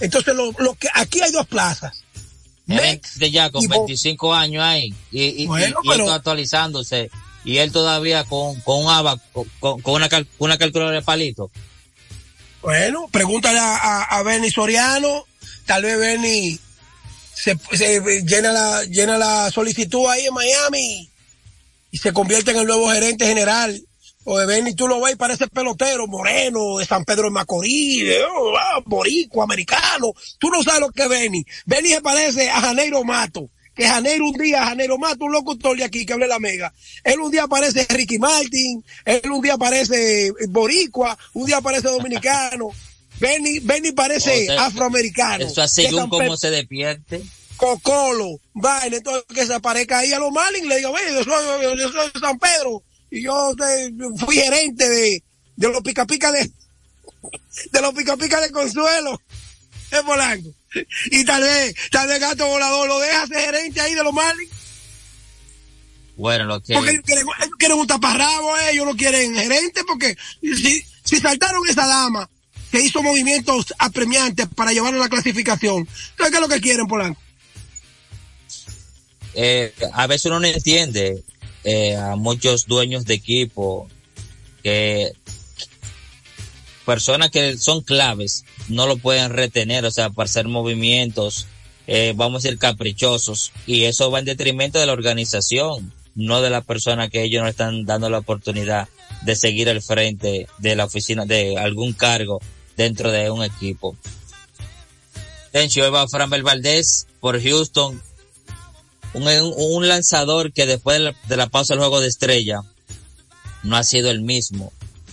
Entonces, lo, lo que aquí hay dos plazas. de ya con y Bo- 25 años ahí y, y, Bueno, y- y pero- está actualizándose y él todavía con, con un aba- con, con una, cal- una calculadora de palito. Bueno, pregúntale a, a, a Bernie Soriano, tal vez Bernie se, se llena la llena la solicitud ahí en Miami y se convierte en el nuevo gerente general. O de Benny, tú lo ves, parece pelotero, moreno, de San Pedro de Macorís, oh, borico, americano. Tú no sabes lo que es Benny. Benny se parece a Janeiro Mato. Que Janeiro un día, Janeiro Mato, un locutor de aquí que hable la mega. Él un día parece Ricky Martin, él un día parece boricua, un día parece dominicano. Benny, Benny parece O sea, afroamericano. Eso San cómo Pedro- se despierte. Cocolo, vaina, entonces que se aparezca ahí a los Marlins, le digo, "Ve, yo soy, yo soy de San Pedro, y yo eh, fui gerente de, de los pica pica de, de los pica pica de Consuelo, en Polanco. Y tal vez, tal vez Gato Volador lo deja ser gerente ahí de los Marlins, Bueno, lo que... porque ellos quieren, ellos quieren un taparrabo, eh, ellos no quieren gerente, porque si, si saltaron esa dama que hizo movimientos apremiantes para llevarlo a la clasificación, ¿sabes qué es lo que quieren, Polanco? eh, a veces uno no entiende eh, a muchos dueños de equipo que personas que son claves no lo pueden retener, o sea, para hacer movimientos, eh, vamos a decir, caprichosos, y eso va en detrimento de la organización, no de la persona que ellos no están dando la oportunidad de seguir al frente de la oficina, de algún cargo dentro de un equipo. Tencho, hoy va Framber Valdés por Houston, un, un lanzador que después de la, de la pausa del juego de estrella no ha sido el mismo.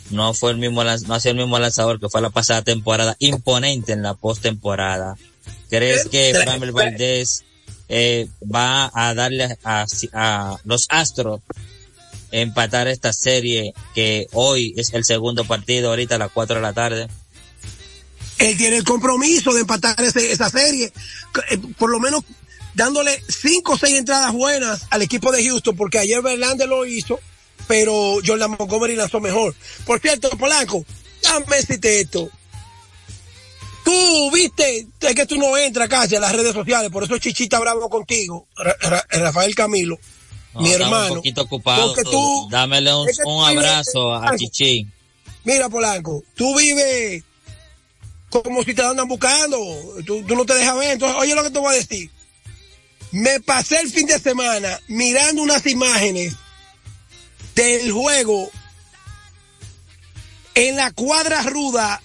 No fue el mismo, no ha sido el mismo lanzador que fue la pasada temporada, imponente en la postemporada. ¿Crees que Framber Valdés eh, va a darle a, a los Astros empatar esta serie que hoy es el segundo partido, ahorita a las 4 de la tarde? él tiene el compromiso de empatar ese- esa serie, eh, por lo menos dándole cinco o seis entradas buenas al equipo de Houston, porque ayer Verlander lo hizo, pero Jordan Montgomery lanzó mejor. Por cierto, Polanco, dame decirte esto. Tú viste, es que tú no entras casi a las redes sociales, por eso Chichita bravo contigo, Ra- Ra- Rafael Camilo, No, mi hermano. un poquito ocupado. Porque tú- Dámele un, es que tú un vives- abrazo a Chichi. Mira, Polanco, tú vives como si te andan buscando. Tú, tú no te dejas ver. Entonces, oye lo que te voy a decir. Me pasé el fin de semana mirando unas imágenes del juego en la cuadra ruda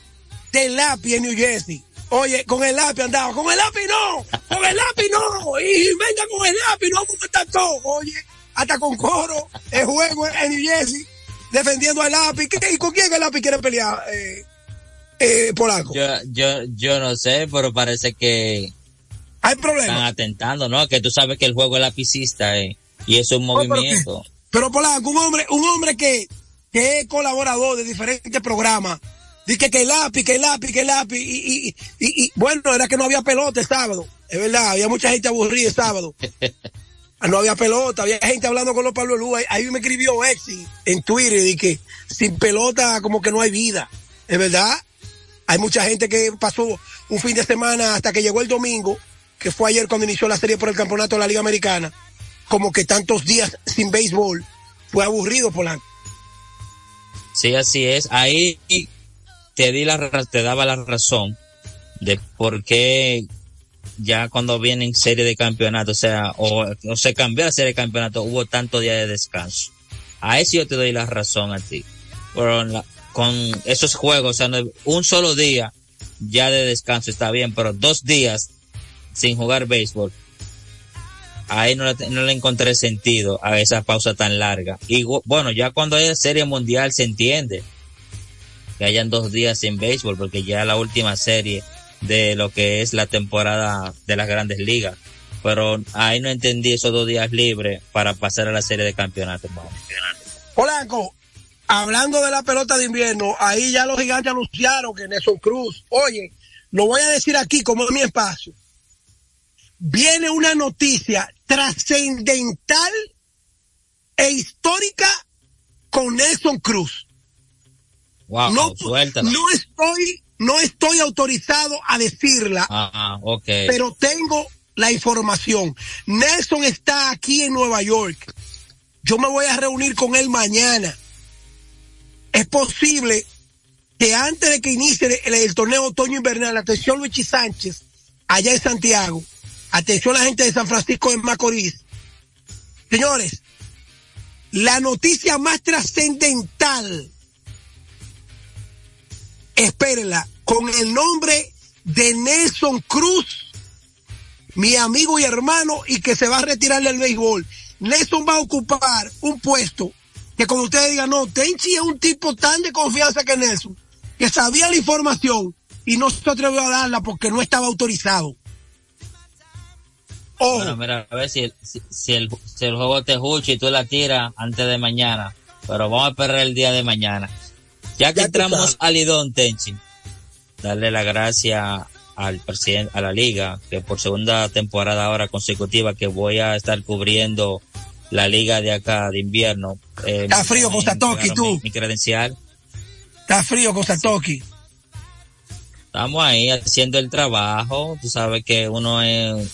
del lápiz en New Jersey. Oye, con el lápiz andaba, con el lápiz no, con el lápiz no, y venga con el lápiz, no vamos a estar todo. Oye, hasta con coro, el juego en New Jersey, defendiendo al lápiz. ¿Qué- ¿Y con quién el lápiz quiere pelear? Eh, eh, Polaco. Yo, yo, yo no sé, pero parece que hay problemas. están atentando, ¿no? Que tú sabes que el juego es lapicista, eh, y eso es un Oh, pero movimiento. Pero Polanco, un hombre, un hombre que, que es colaborador de diferentes programas, dice que el lápiz, que el lápiz, que el lápiz, y, y, y, y- bueno, era que no había pelota el sábado, es verdad, había mucha gente aburrida el sábado. No había pelota, había gente hablando con los Pablo Luz, ahí, me escribió Exi en Twitter, y que sin pelota como que no hay vida, es verdad. Hay mucha gente que pasó un fin de semana hasta que llegó el domingo, que fue ayer cuando inició la serie por el campeonato de la Liga Americana, como que tantos días sin béisbol, fue aburrido Polanco. Sí, así es. Ahí te di la, te daba la razón de por qué ya cuando vienen serie de campeonato, o sea, o, se cambió la serie de campeonato, hubo tantos días de descanso. A eso yo te doy la razón a ti. Pero con esos juegos, o sea, un solo día ya de descanso está bien, pero dos días sin jugar béisbol, ahí no le, no le encontré sentido a esa pausa tan larga. Y bueno, ya cuando hay serie mundial se entiende que hayan dos días sin béisbol, porque ya la última serie de lo que es la temporada de las grandes ligas. Pero ahí no entendí esos dos días libres para pasar a la serie de campeonato, hermano. Polanco, hablando de la pelota de invierno, ahí ya los gigantes anunciaron que Nelson Cruz, oye, lo voy a decir aquí como es mi espacio. Viene una noticia trascendental e histórica con Nelson Cruz. Wow, no, estoy, no estoy autorizado a decirla, Ah, pero tengo la información. Nelson está aquí en Nueva York. Yo me voy a reunir con él mañana. Es posible que antes de que inicie el, el torneo otoño invernal, atención Luigi Sánchez, allá en Santiago, Atención a la gente de San Francisco de Macorís. Señores, la noticia más trascendental, espérenla, con el nombre de Nelson Cruz, mi amigo y hermano, y que se va a retirar del béisbol. Nelson va a ocupar un puesto que como ustedes digan, no, Tenchi es un tipo tan de confianza que Nelson, que sabía la información y no se atrevió a darla porque no estaba autorizado. Ojo. Bueno, mira, a ver si, el- si, si el, si el juego te escucha y tú la tiras antes de mañana. Pero vamos a esperar el día de mañana. Ya que Ya entramos al Lidón, Tenchi, darle la gracia al presidente, a la liga, que por segunda temporada ahora consecutiva que voy a estar cubriendo la liga de acá de invierno. Eh, Está frío entregaron tú. Mi, mi credencial. Está frío con Satoki. Estamos ahí haciendo el trabajo. Tú sabes que uno es,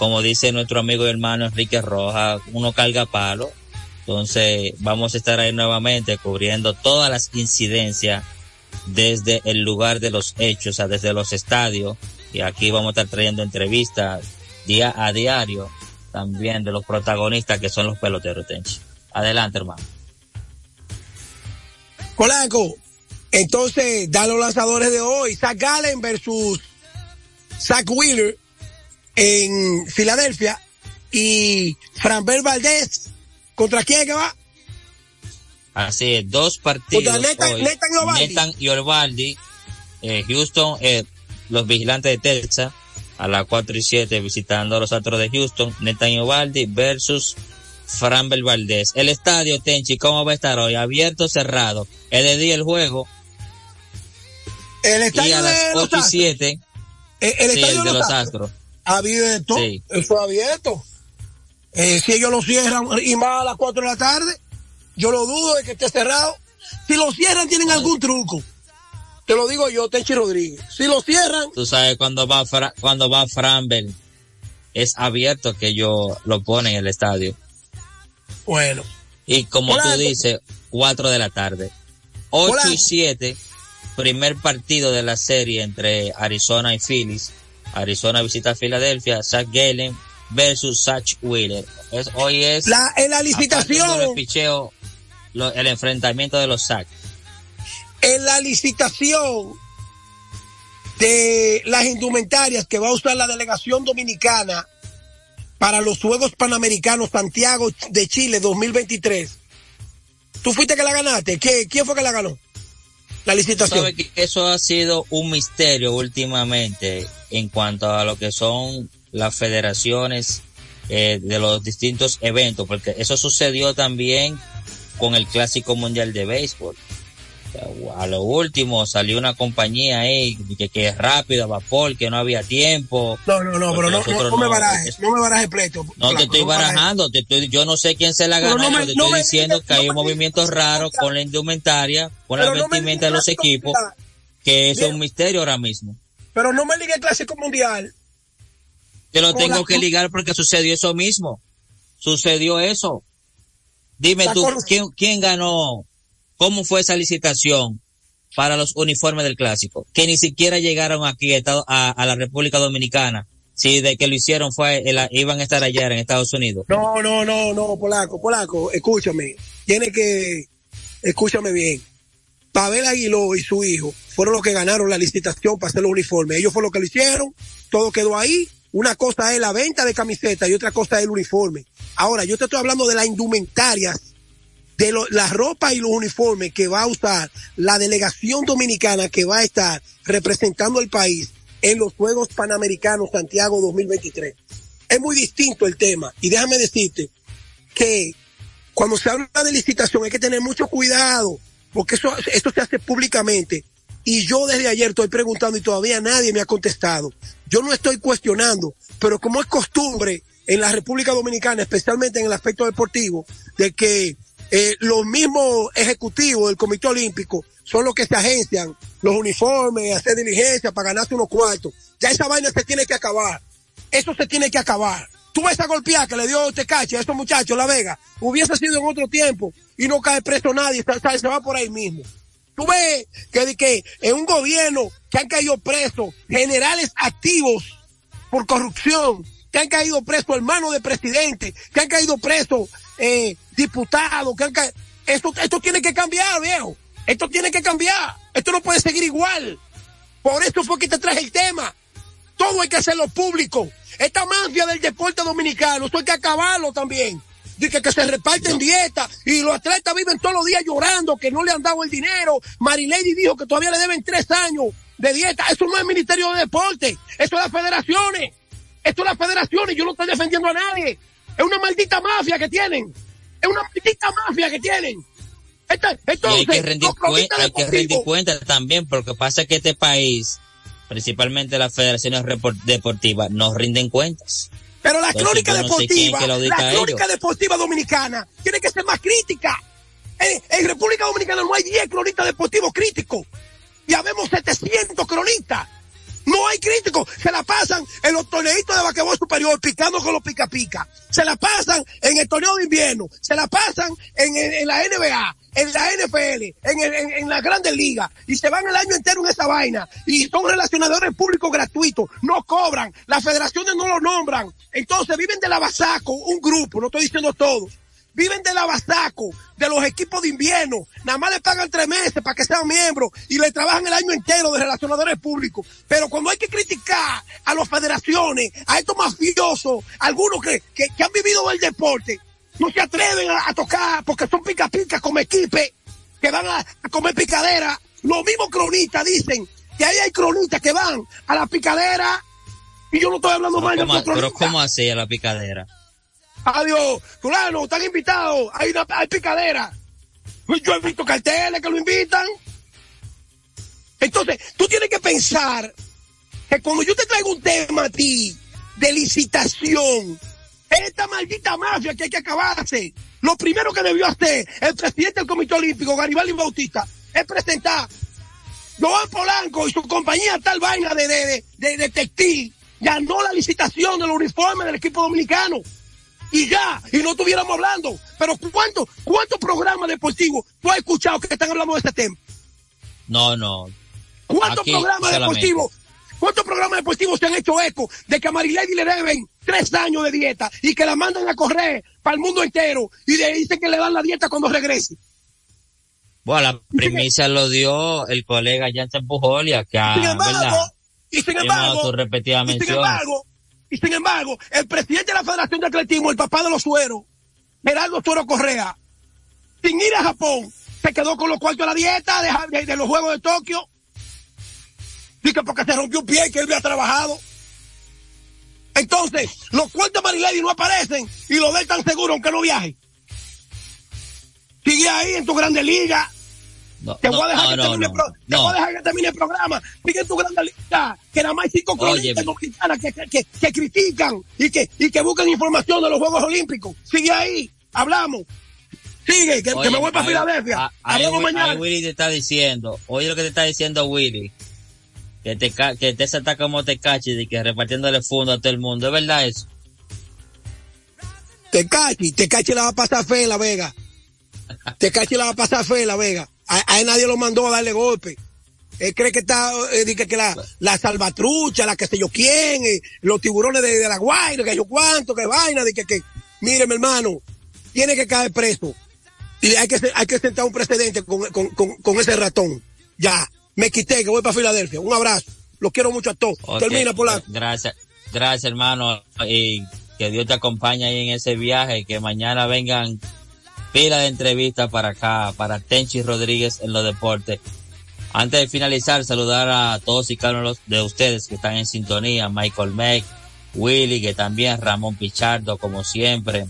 como dice nuestro amigo y hermano Enrique Rojas, uno carga palo. Entonces vamos a estar ahí nuevamente cubriendo todas las incidencias desde el lugar de los hechos, o sea, desde los estadios. Y aquí vamos a estar trayendo entrevistas día a diario también de los protagonistas que son los peloteros, Tenchi. Adelante, hermano. Polanco, entonces, da los lanzadores de hoy. Zach Gallen versus Zach Wheeler en Filadelfia y Franbel Valdés. ¿Contra quién es que va? Así es, dos partidos Contra Nathan- hoy. Nathan y y Ovaldi, eh, Houston, eh, los vigilantes de Texas, a las 4 y 7 visitando a los Astros de Houston, Nathan y Ovaldi versus Framber Valdés. El estadio, Tenchi, ¿cómo va a estar hoy? ¿Abierto o cerrado? Es de día el juego El y estadio a las de los 8 y Astros. 7, El, el sí, estadio el de los Astros. Abierto. Sí. Eso es abierto. Eh, si ellos lo cierran y más a las 4 de la tarde, yo lo dudo de que esté cerrado. Si lo cierran, tienen algún truco. Te lo digo yo, Tenchi Rodríguez. Si lo cierran, Tú sabes, cuando va, Fra- cuando va Framber, es abierto que ellos lo ponen en el estadio. bueno. Y como Hola, tú dices, 4 de la tarde. 8 Hola. y 7, primer partido de la serie entre Arizona y Phillies. Arizona visita a Filadelfia, Zach Gallen versus Zach Wheeler. Es, hoy es La, en la licitación, picheo, lo- el enfrentamiento de los Zach. en la licitación de las indumentarias que va a usar la delegación dominicana para los Juegos Panamericanos Santiago de Chile 2023. ¿Tú fuiste que la ganaste? ¿Qué, ¿Quién fue que la ganó? La licitación. Que eso ha sido un misterio últimamente en cuanto a lo que son las federaciones eh, de los distintos eventos, porque eso sucedió también con el Clásico Mundial de Béisbol. A lo último salió una compañía ahí que, que es rápido, a vapor, que no había tiempo. No, no, no, pero no, no, no me barajes, no me barajes pleito. No te estoy barajando, te estoy, yo no sé quién se la ganó, no me- te estoy diciendo que hay un movimiento raro con la indumentaria, con la vestimenta de los equipos, que eso es un misterio ahora mismo. Pero no me ligue el Clásico Mundial. Te lo tengo la que ligar porque sucedió eso mismo. Sucedió eso. Dime tú. ¿quién, quién ganó? ¿Cómo fue esa licitación para los uniformes del clásico? Que ni siquiera llegaron aquí a, la República Dominicana. Si de que lo hicieron fue, iban a estar ayer en Estados Unidos. No, no, no, no, Polaco, Polaco, escúchame. Tiene que, escúchame bien. Pavel Aguiló y su hijo fueron los que ganaron la licitación para hacer los uniformes. Ellos fueron los que lo hicieron, todo quedó ahí. Una cosa es la venta de camisetas y otra cosa es el uniforme. Ahora, yo te estoy hablando de las indumentarias, de lo- la ropa y los uniformes que va a usar la delegación dominicana que va a estar representando al país en los Juegos Panamericanos Santiago 2023. Es muy distinto el tema. Y déjame decirte que cuando se habla de licitación hay que tener mucho cuidado, porque eso, esto se hace públicamente. Y yo desde ayer estoy preguntando y todavía nadie me ha contestado. Yo no estoy cuestionando, pero como es costumbre en la República Dominicana, especialmente en el aspecto deportivo, de que eh, los mismos ejecutivos del Comité Olímpico son los que se agencian los uniformes, hacer diligencia para ganarse unos cuartos. Ya esa vaina se tiene que acabar. Eso se tiene que acabar. Tú ves esa golpeada que le dio Tecache a estos muchachos La Vega. Hubiese sido en otro tiempo y no cae preso nadie, se, va por ahí mismo. Tú ves que, que en un gobierno que han caído presos generales activos por corrupción que han caído presos hermanos de presidente, que han caído presos eh, diputados, que han ca... esto, esto tiene que cambiar, viejo. Esto tiene que cambiar. Esto no puede seguir igual. Por eso fue que te traje el tema. Todo hay que hacerlo público. Esta mafia del deporte dominicano, esto hay que acabarlo también. Dice que se reparten dietas y los atletas viven todos los días llorando que no le han dado el dinero. Marilady dijo que todavía le deben tres años de dieta. Eso no es el Ministerio de Deporte. Eso es las federaciones. Esto es las federaciones. Yo no estoy defendiendo a nadie. Es una maldita mafia que tienen. Es una maldita mafia que tienen. Esta- entonces, y hay que rendir, los cronistas cuen- hay que rendir cuenta también, porque pasa que este país, principalmente las federaciones deportivas, no rinden cuentas. Pero la crónica no sé deportiva, la crónica deportiva dominicana tiene que ser más crítica. En, en República Dominicana no hay 10 cronistas deportivos críticos. Y habemos 700 cronistas. No hay críticos. Se la pasan en los torneitos de basquetbol superior picando con los pica pica. Se la pasan en el torneo de invierno. Se la pasan en la NBA, en la NFL, en, el- en, en las grandes ligas. Y se van el año entero en esa vaina. Y son relacionadores públicos gratuitos. No cobran. Las federaciones no lo nombran. Entonces viven de la basaco, un grupo, no estoy diciendo todos. Viven de la basaco, de los equipos de invierno. Nada más le pagan tres meses para que sean miembros y le trabajan el año entero de relacionadores públicos. Pero cuando hay que criticar a las federaciones, a estos mafiosos, algunos que, que, que han vivido del deporte, no se atreven a, a tocar porque son pica pica como equipe, que van a, a comer picadera. Los mismos cronistas dicen que ahí hay cronistas que van a la picadera y yo no estoy hablando mal de ¿Cómo, esos pero. ¿cómo hacía la picadera? Adiós, fulano, están invitados, hay una hay picadera. Yo he visto carteles que lo invitan. Entonces, tú tienes que pensar que cuando yo te traigo un tema a ti de licitación, esta maldita mafia que hay que acabarse, lo primero que debió hacer el presidente del Comité Olímpico, Garibaldi Bautista, es presentar Joan Polanco y su compañía tal vaina de, de, de, de- ganó la licitación del uniforme del equipo dominicano. Y ya, y no estuviéramos hablando. Pero ¿cuántos cuántos programas deportivos tú has escuchado que están hablando de este tema? No, no. ¿Cuántos Aquí programas solamente. deportivos? ¿Cuántos programas deportivos se han hecho eco de que a Marilady le deben tres años de dieta y que la mandan a correr para el mundo entero y le dicen que le dan la dieta cuando regrese? Bueno, la primicia lo dio el colega Jansen Pujolia, que Sin embargo, ¿verdad? y sin embargo, dado sus repetidas y sin embargo, y sin embargo, el presidente de la Federación de Atletismo, el papá de los sueros, Gerardo Suero Correa, sin ir a Japón, se quedó con los cuartos de la dieta de, los Juegos de Tokio. Dice porque se rompió un pie y que él había trabajado. Entonces, los cuartos de Marilady no aparecen y lo ven tan seguro aunque no viaje. Sigue ahí en tu grande liga. No, Te voy a dejar no, que no, termine, no, el pro- te no. voy a dejar que termine el programa. Sigue en tu grande liga. Que nada más hay cinco cronistas dominicanas que, que, que, critican y que, y que buscan información de los Juegos Olímpicos. Sigue ahí. Hablamos. Sigue, que, me voy para Filadelfia. ah, Hablamos mañana. Willy te está diciendo, oye lo que te está diciendo Willy, que te, que te está como te caches y que repartiéndole fondo a todo el mundo, ¿es verdad eso? Te cachi, te cachi la va a pasar fe en La Vega. Te cachi la va a pasar fe en La Vega. A, a él nadie lo mandó a darle golpe. Él cree que está, eh, dice que la, la salvatrucha, la que sé yo quién, eh, los tiburones de, de la Guaira, que yo cuánto, que vaina, de que, que, mire mi hermano, tiene que caer preso. Y hay que, hay que sentar un precedente con, con, con, con ese ratón. Ya, me quité, que voy para Filadelfia. Un abrazo. Los quiero mucho a todos. Ok, Termina, Polanco. Gracias, gracias hermano, y que Dios te acompañe ahí en ese viaje, que mañana vengan pila de entrevistas para acá, para Tenchi Rodríguez en los deportes. Antes de finalizar, saludar a todos y cada uno de ustedes que están en sintonía, Michael Meck, Willy, que también, Ramón Pichardo, como siempre,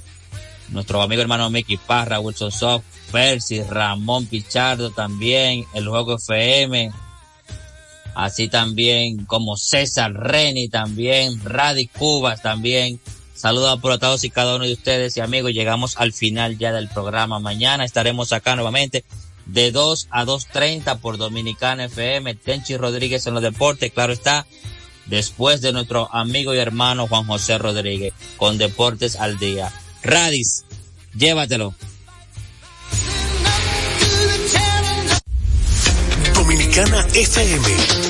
nuestro amigo hermano Mickey Parra, Wilson Soft, Percy, Ramón Pichardo también, el Juego FM, así también como César Reni también, Radi Cubas también. Saludos a por todos y cada uno de ustedes y amigos. Llegamos al final ya del programa. Mañana estaremos acá nuevamente de 2 a 2.30 por Dominicana FM. Tenchi Rodríguez en los deportes, claro está. Después de nuestro amigo y hermano Juan José Rodríguez con Deportes al Día. Radis, llévatelo. Dominicana FM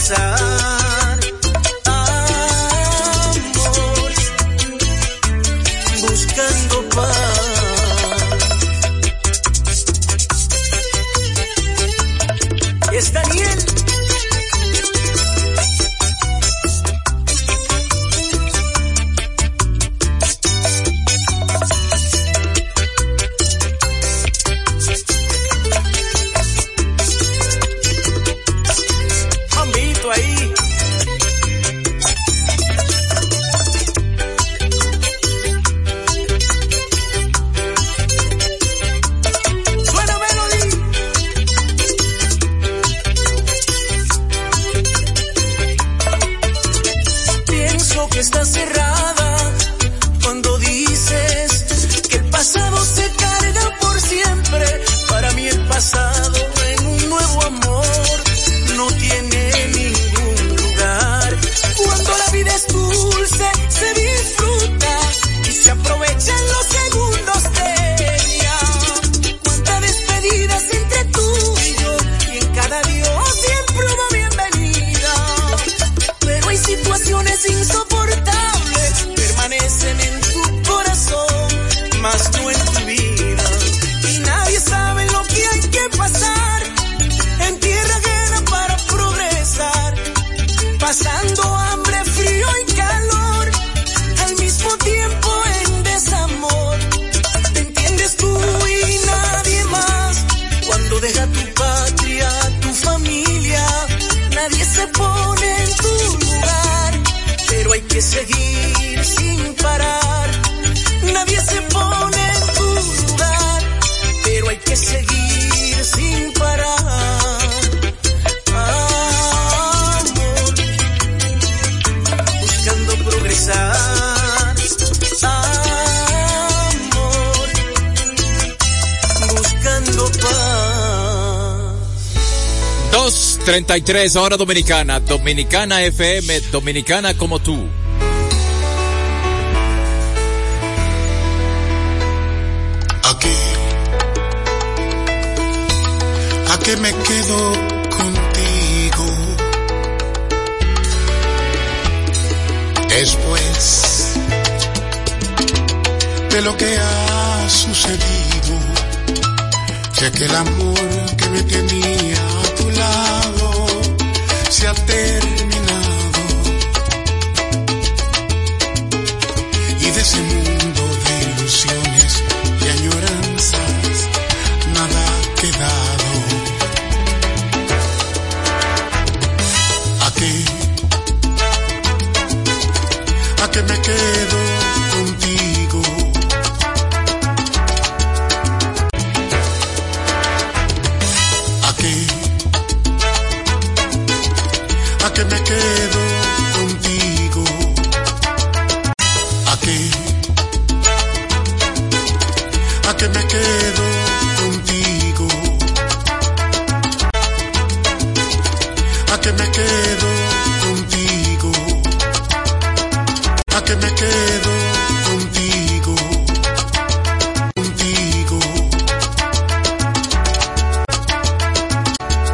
pensar. Deja tu patria, tu familia, nadie se pone en tu lugar. Pero hay que seguir sin parar, nadie se pone en tu lugar. Pero hay que seguir. 33 hora dominicana, dominicana FM, dominicana como tú. Aquí, aquí me quedo contigo. Después de lo que ha sucedido, ya que el amor que me tenía ter